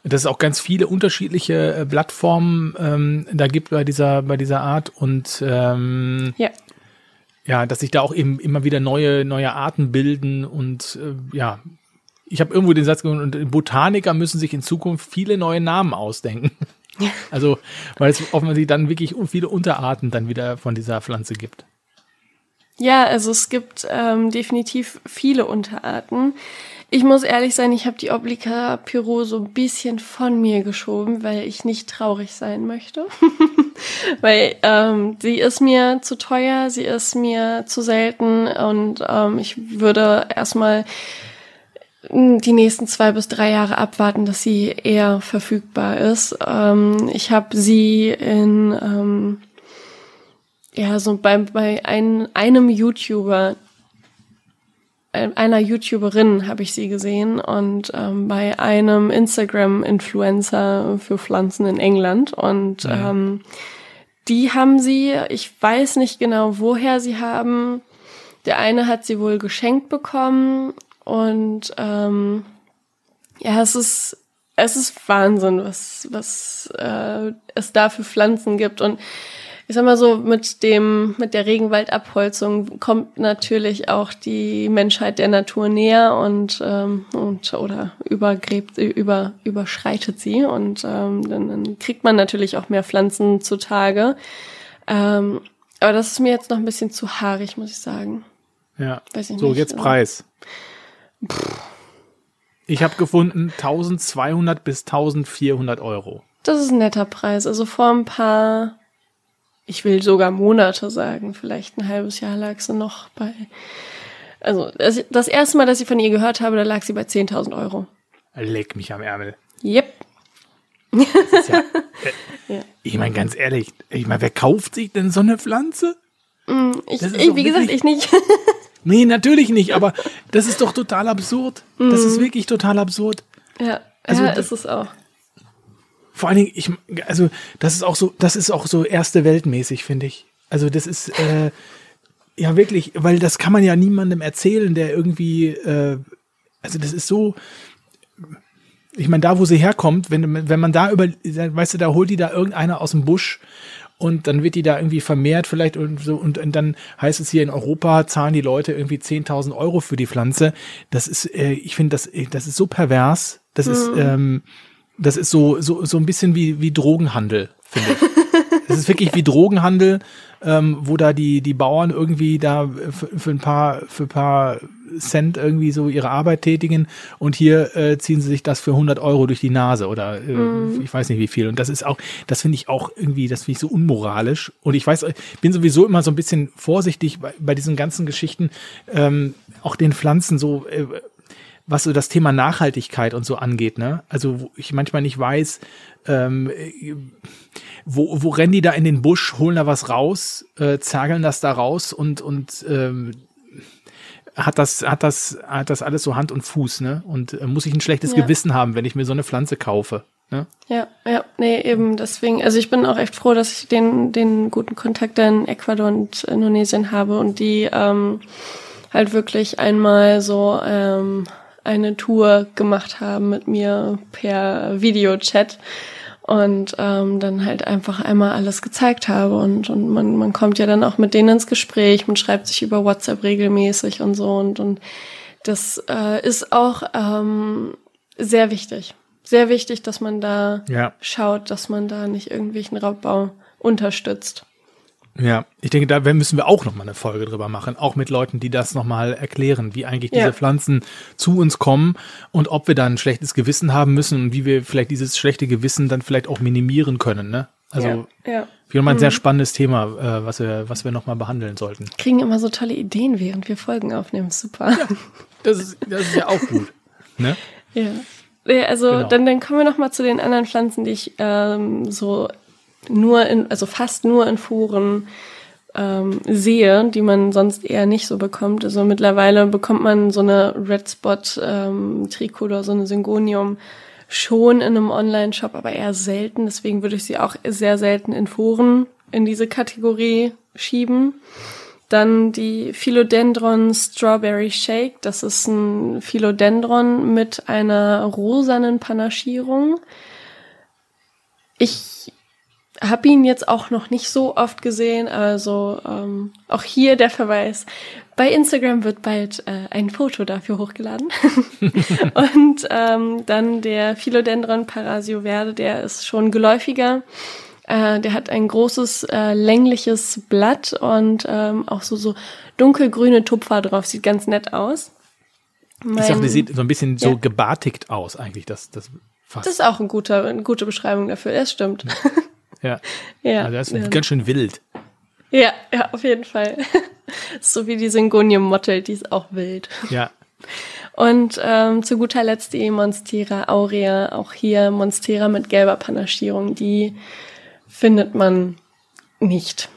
dass es auch ganz viele unterschiedliche äh, Plattformen ähm, da gibt bei dieser, bei dieser Art und ähm, ja. ja, dass sich da auch eben immer wieder neue, neue Arten bilden und äh, ja, ich habe irgendwo den Satz gehört, und Botaniker müssen sich in Zukunft viele neue Namen ausdenken. Also, weil es offensichtlich dann wirklich viele Unterarten dann wieder von dieser Pflanze gibt. Ja, also es gibt ähm, definitiv viele Unterarten. Ich muss ehrlich sein, ich habe die Oblica Pyro so ein bisschen von mir geschoben, weil ich nicht traurig sein möchte. weil ähm, sie ist mir zu teuer, sie ist mir zu selten und ähm, ich würde erstmal die nächsten zwei bis drei Jahre abwarten, dass sie eher verfügbar ist. Ähm, ich habe sie in ähm, ja, so bei, bei ein, einem YouTuber, einer YouTuberin habe ich sie gesehen und ähm, bei einem Instagram-Influencer für Pflanzen in England. Und ja. Ähm, die haben sie, ich weiß nicht genau, woher sie haben. Der eine hat sie wohl geschenkt bekommen und ähm, ja, es ist es ist Wahnsinn, was was äh, es da für Pflanzen gibt und ich sag mal so, mit dem, mit der Regenwaldabholzung kommt natürlich auch die Menschheit der Natur näher und, ähm, und oder übergräbt, über, überschreitet sie und ähm, dann, dann kriegt man natürlich auch mehr Pflanzen zutage. Ähm, aber das ist mir jetzt noch ein bisschen zu haarig, muss ich sagen. Ja. Weiß ich so, nicht. jetzt also Preis. Pff. Ich habe gefunden 1200 bis 1400 Euro. Das ist ein netter Preis. Also vor ein paar ich will sogar Monate sagen, vielleicht ein halbes Jahr lag sie noch bei. Also das, das erste Mal, dass ich von ihr gehört habe, da lag sie bei 10.000 Euro. Leck mich am Ärmel. Yep. Ja, äh, ja. Ich meine, ganz ehrlich, ich meine, wer kauft sich denn so eine Pflanze? Mm, ich, ich wie gesagt, ich nicht. nee, natürlich nicht, aber das ist doch total absurd. Das ist mm. wirklich total absurd. Ja, also, ja, ist es auch vor allen Dingen, ich, also das ist auch so, das ist auch so erste Weltmäßig, finde ich. Also das ist äh, ja wirklich, weil das kann man ja niemandem erzählen, der irgendwie, äh, also das ist so, ich meine, da wo sie herkommt, wenn, wenn man da über, weißt du, da holt die da irgendeiner aus dem Busch und dann wird die da irgendwie vermehrt vielleicht und so und, und dann heißt es hier in Europa zahlen die Leute irgendwie 10.000 Euro für die Pflanze. Das ist, äh, ich finde, das, das ist so pervers. Das mhm. ist, ähm, das ist so, so, so ein bisschen wie, wie Drogenhandel, finde ich. Es ist wirklich wie Drogenhandel, ähm, wo da die, die Bauern irgendwie da für, für, ein paar, für ein paar Cent irgendwie so ihre Arbeit tätigen und hier äh, ziehen sie sich das für 100 Euro durch die Nase oder äh, mm. ich weiß nicht wie viel. Und das ist auch, das finde ich auch irgendwie, das finde ich so unmoralisch. Und ich weiß, ich bin sowieso immer so ein bisschen vorsichtig bei, bei diesen ganzen Geschichten, ähm, auch den Pflanzen so, äh, was so das Thema Nachhaltigkeit und so angeht, ne? Also wo ich manchmal nicht weiß, ähm, wo, wo rennen die da in den Busch, holen da was raus, äh, zergeln das da raus und und ähm, hat das hat das hat das alles so Hand und Fuß, ne? Und äh, muss ich ein schlechtes ja. Gewissen haben, wenn ich mir so eine Pflanze kaufe? Ne? Ja, ja, nee, eben deswegen. Also ich bin auch echt froh, dass ich den, den guten Kontakt in Ecuador und Indonesien habe und die ähm, halt wirklich einmal so ähm, eine Tour gemacht haben mit mir per Videochat und ähm, dann halt einfach einmal alles gezeigt habe und, und man, man kommt ja dann auch mit denen ins Gespräch, man schreibt sich über WhatsApp regelmäßig und so und, und das äh, ist auch ähm, sehr wichtig sehr wichtig, dass man da ja. schaut, dass man da nicht irgendwelchen Raubbau unterstützt. Ja, ich denke, da müssen wir auch nochmal eine Folge drüber machen, auch mit Leuten, die das nochmal erklären, wie eigentlich diese ja. Pflanzen zu uns kommen und ob wir dann ein schlechtes Gewissen haben müssen und wie wir vielleicht dieses schlechte Gewissen dann vielleicht auch minimieren können, ne? Also, ja, ja. wie nochmal ein mhm. sehr spannendes Thema, äh, was wir, was wir nochmal behandeln sollten. Kriegen immer so tolle Ideen, während wir Folgen aufnehmen. Super. Ja, das ist, das ist ja auch gut, ne? Ja. Also genau. dann, dann kommen wir noch mal zu den anderen Pflanzen, die ich ähm, so nur in, also fast nur in Foren ähm, sehe, die man sonst eher nicht so bekommt. Also mittlerweile bekommt man so eine Red Spot ähm, Trikot oder so eine Syngonium schon in einem Online-Shop, aber eher selten. Deswegen würde ich sie auch sehr selten in Foren in diese Kategorie schieben. Dann die Philodendron Strawberry Shake. Das ist ein Philodendron mit einer rosanen Panaschierung. Ich habe ihn jetzt auch noch nicht so oft gesehen, also ähm, auch hier der Verweis. Bei Instagram wird bald äh, ein Foto dafür hochgeladen. Und ähm, dann der Philodendron Parasio Verde, der ist schon geläufiger. Äh, der hat ein großes, äh, längliches Blatt und ähm, auch so, so dunkelgrüne Tupfer drauf. Sieht ganz nett aus. Mein, ich sag, die sieht so ein bisschen ja. so gebartigt aus, eigentlich, das, das fast. Das ist auch ein guter, eine gute Beschreibung dafür. Das stimmt. Ja. ja. Also das ist ja. ganz schön wild. Ja, ja, auf jeden Fall. so wie die Syngonium-Mottel, die ist auch wild. Ja. Und ähm, zu guter Letzt die Monstera aurea, auch hier Monstera mit gelber Panaschierung, die findet man nicht,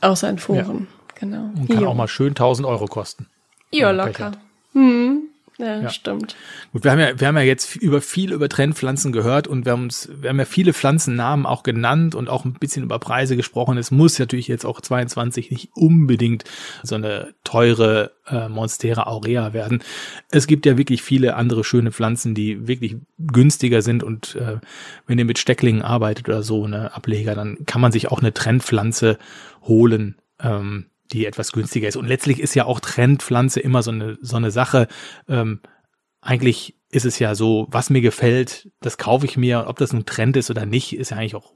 außer in Foren. Ja. Genau. Und kann jo. auch mal schön 1000 Euro kosten. Ja, locker. Hm. Ja, ja, stimmt. Gut, wir haben ja, wir haben ja jetzt über viel über Trendpflanzen gehört und wir haben uns, wir haben ja viele Pflanzennamen auch genannt und auch ein bisschen über Preise gesprochen. Es muss natürlich jetzt auch 22 nicht unbedingt so eine teure äh, Monstera aurea werden. Es gibt ja wirklich viele andere schöne Pflanzen, die wirklich günstiger sind und äh, wenn ihr mit Stecklingen arbeitet oder so, ne, Ableger, dann kann man sich auch eine Trendpflanze holen. Ähm, die etwas günstiger ist. Und letztlich ist ja auch Trendpflanze immer so eine, so eine Sache. Ähm, eigentlich ist es ja so, was mir gefällt, das kaufe ich mir. Ob das ein Trend ist oder nicht, ist ja eigentlich auch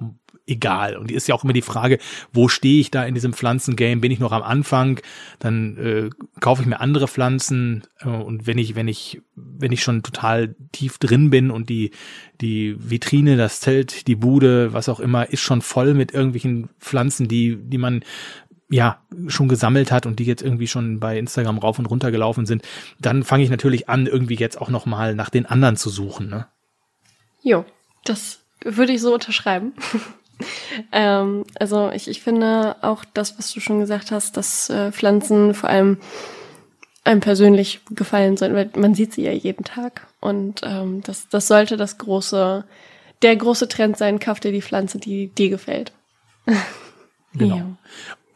egal. Und ist ja auch immer die Frage, wo stehe ich da in diesem Pflanzengame? Bin ich noch am Anfang? Dann äh, kaufe ich mir andere Pflanzen. Äh, und wenn ich, wenn ich, wenn ich schon total tief drin bin und die, die Vitrine, das Zelt, die Bude, was auch immer, ist schon voll mit irgendwelchen Pflanzen, die, die man ja schon gesammelt hat und die jetzt irgendwie schon bei Instagram rauf und runter gelaufen sind, dann fange ich natürlich an, irgendwie jetzt auch noch mal nach den anderen zu suchen. Ne? Jo, das würde ich so unterschreiben. ähm, also ich, ich finde auch das, was du schon gesagt hast, dass äh, Pflanzen vor allem einem persönlich gefallen sollen, weil man sieht sie ja jeden Tag und ähm, das, das sollte das große, der große Trend sein, kauf dir die Pflanze, die dir gefällt. Genau. Ja.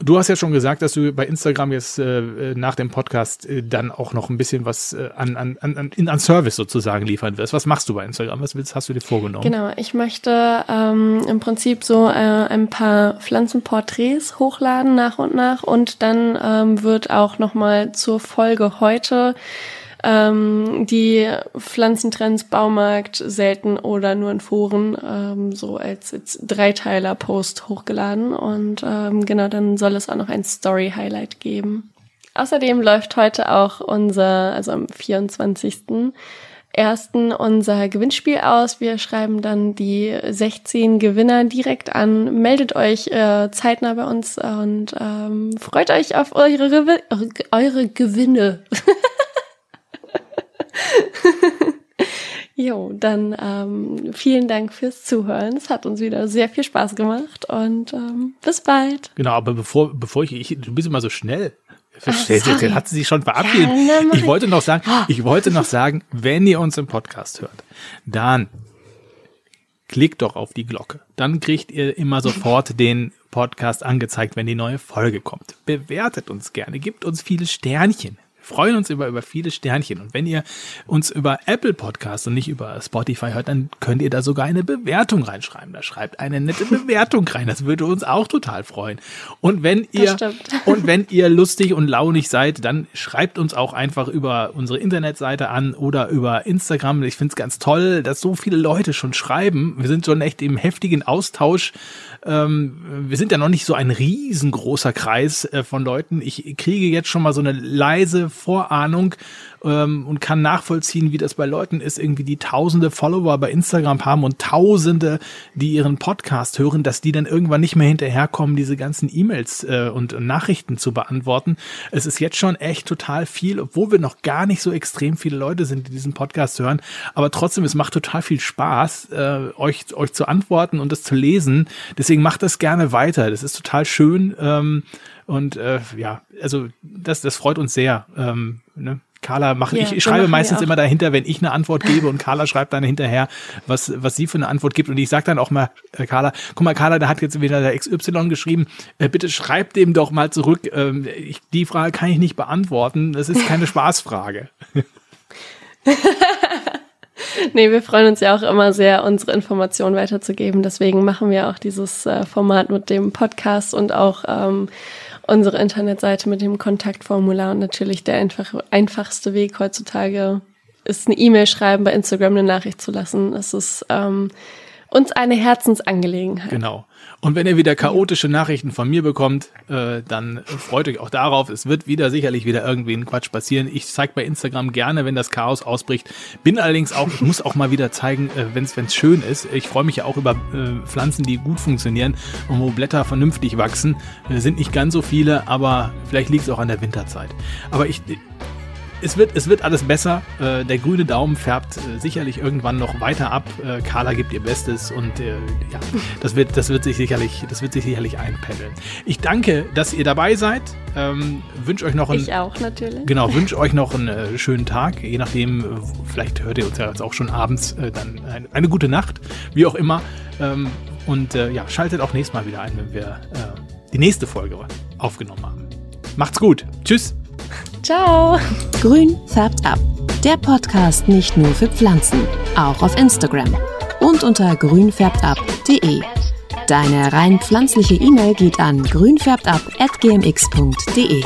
Du hast ja schon gesagt, dass du bei Instagram jetzt äh, nach dem Podcast äh, dann auch noch ein bisschen was äh, an, an, an, an Service sozusagen liefern wirst. Was machst du bei Instagram? Was willst, hast du dir vorgenommen? Genau, ich möchte ähm, im Prinzip so äh, ein paar Pflanzenporträts hochladen nach und nach und dann ähm, wird auch nochmal zur Folge heute ähm, die Pflanzentrends Baumarkt selten oder nur in Foren ähm, so als, als Dreiteiler-Post hochgeladen und ähm, genau dann soll es auch noch ein Story-Highlight geben. Außerdem läuft heute auch unser, also am 24 ersten unser Gewinnspiel aus. Wir schreiben dann die 16 Gewinner direkt an. Meldet euch äh, zeitnah bei uns und ähm, freut euch auf eure, eure Gewinne. Jo, dann ähm, vielen Dank fürs Zuhören. Es hat uns wieder sehr viel Spaß gemacht und ähm, bis bald. Genau, aber bevor, bevor ich, ich du bist immer so schnell. Verstehst du, jetzt hat sie sich schon verabschiedet. Ja, ich wollte noch sagen, ich wollte noch sagen, wenn ihr uns im Podcast hört, dann klickt doch auf die Glocke. Dann kriegt ihr immer sofort den Podcast angezeigt, wenn die neue Folge kommt. Bewertet uns gerne, gebt uns viele Sternchen freuen uns über, über viele Sternchen. Und wenn ihr uns über Apple Podcast und nicht über Spotify hört, dann könnt ihr da sogar eine Bewertung reinschreiben. Da schreibt eine nette Bewertung rein. Das würde uns auch total freuen. Und wenn ihr, und wenn ihr lustig und launig seid, dann schreibt uns auch einfach über unsere Internetseite an oder über Instagram. Ich finde es ganz toll, dass so viele Leute schon schreiben. Wir sind schon echt im heftigen Austausch ähm, wir sind ja noch nicht so ein riesengroßer Kreis äh, von Leuten. Ich kriege jetzt schon mal so eine leise Vorahnung, ähm, und kann nachvollziehen, wie das bei Leuten ist, irgendwie die tausende Follower bei Instagram haben und tausende, die ihren Podcast hören, dass die dann irgendwann nicht mehr hinterherkommen, diese ganzen E-Mails äh, und, und Nachrichten zu beantworten. Es ist jetzt schon echt total viel, obwohl wir noch gar nicht so extrem viele Leute sind, die diesen Podcast hören. Aber trotzdem, es macht total viel Spaß, äh, euch, euch zu antworten und das zu lesen. Deswegen macht das gerne weiter. Das ist total schön. Ähm, und äh, ja, also das, das freut uns sehr. Ähm, ne? Carla machen, ja, ich, ich schreibe meistens immer dahinter, wenn ich eine Antwort gebe und Carla schreibt dann hinterher, was, was sie für eine Antwort gibt. Und ich sage dann auch mal, äh, Carla, guck mal, Carla, da hat jetzt wieder der XY geschrieben, äh, bitte schreib dem doch mal zurück. Ähm, ich, die Frage kann ich nicht beantworten. Das ist keine Spaßfrage. nee, wir freuen uns ja auch immer sehr, unsere Informationen weiterzugeben. Deswegen machen wir auch dieses äh, Format mit dem Podcast und auch ähm, unsere Internetseite mit dem Kontaktformular und natürlich der einfach, einfachste Weg heutzutage ist eine E-Mail schreiben, bei Instagram eine Nachricht zu lassen. Es ist ähm, uns eine Herzensangelegenheit. Genau. Und wenn ihr wieder chaotische Nachrichten von mir bekommt, äh, dann freut euch auch darauf. Es wird wieder sicherlich wieder irgendwie ein Quatsch passieren. Ich zeige bei Instagram gerne, wenn das Chaos ausbricht. Bin allerdings auch, ich muss auch mal wieder zeigen, äh, wenn es schön ist. Ich freue mich ja auch über äh, Pflanzen, die gut funktionieren und wo Blätter vernünftig wachsen. Äh, sind nicht ganz so viele, aber vielleicht liegt es auch an der Winterzeit. Aber ich, es wird, es wird alles besser. Äh, der grüne Daumen färbt äh, sicherlich irgendwann noch weiter ab. Äh, Carla gibt ihr Bestes und äh, ja, das wird, das wird sich sicherlich, das wird sich sicherlich einpendeln. Ich danke, dass ihr dabei seid. Ähm, wünsche euch noch einen, ich auch natürlich. Genau, wünsche euch noch einen äh, schönen Tag. Je nachdem, äh, vielleicht hört ihr uns ja jetzt auch schon abends dann eine, eine, gute Nacht, wie auch immer. Ähm, und ja, schaltet auch nächstes Mal wieder ein, wenn wir die nächste Folge aufgenommen haben. Macht's gut. Tschüss. Ciao. Grün färbt ab. Der Podcast nicht nur für Pflanzen, auch auf Instagram und unter grünfärbtab.de. Deine rein pflanzliche E-Mail geht an grünfärbtab.gmx.de.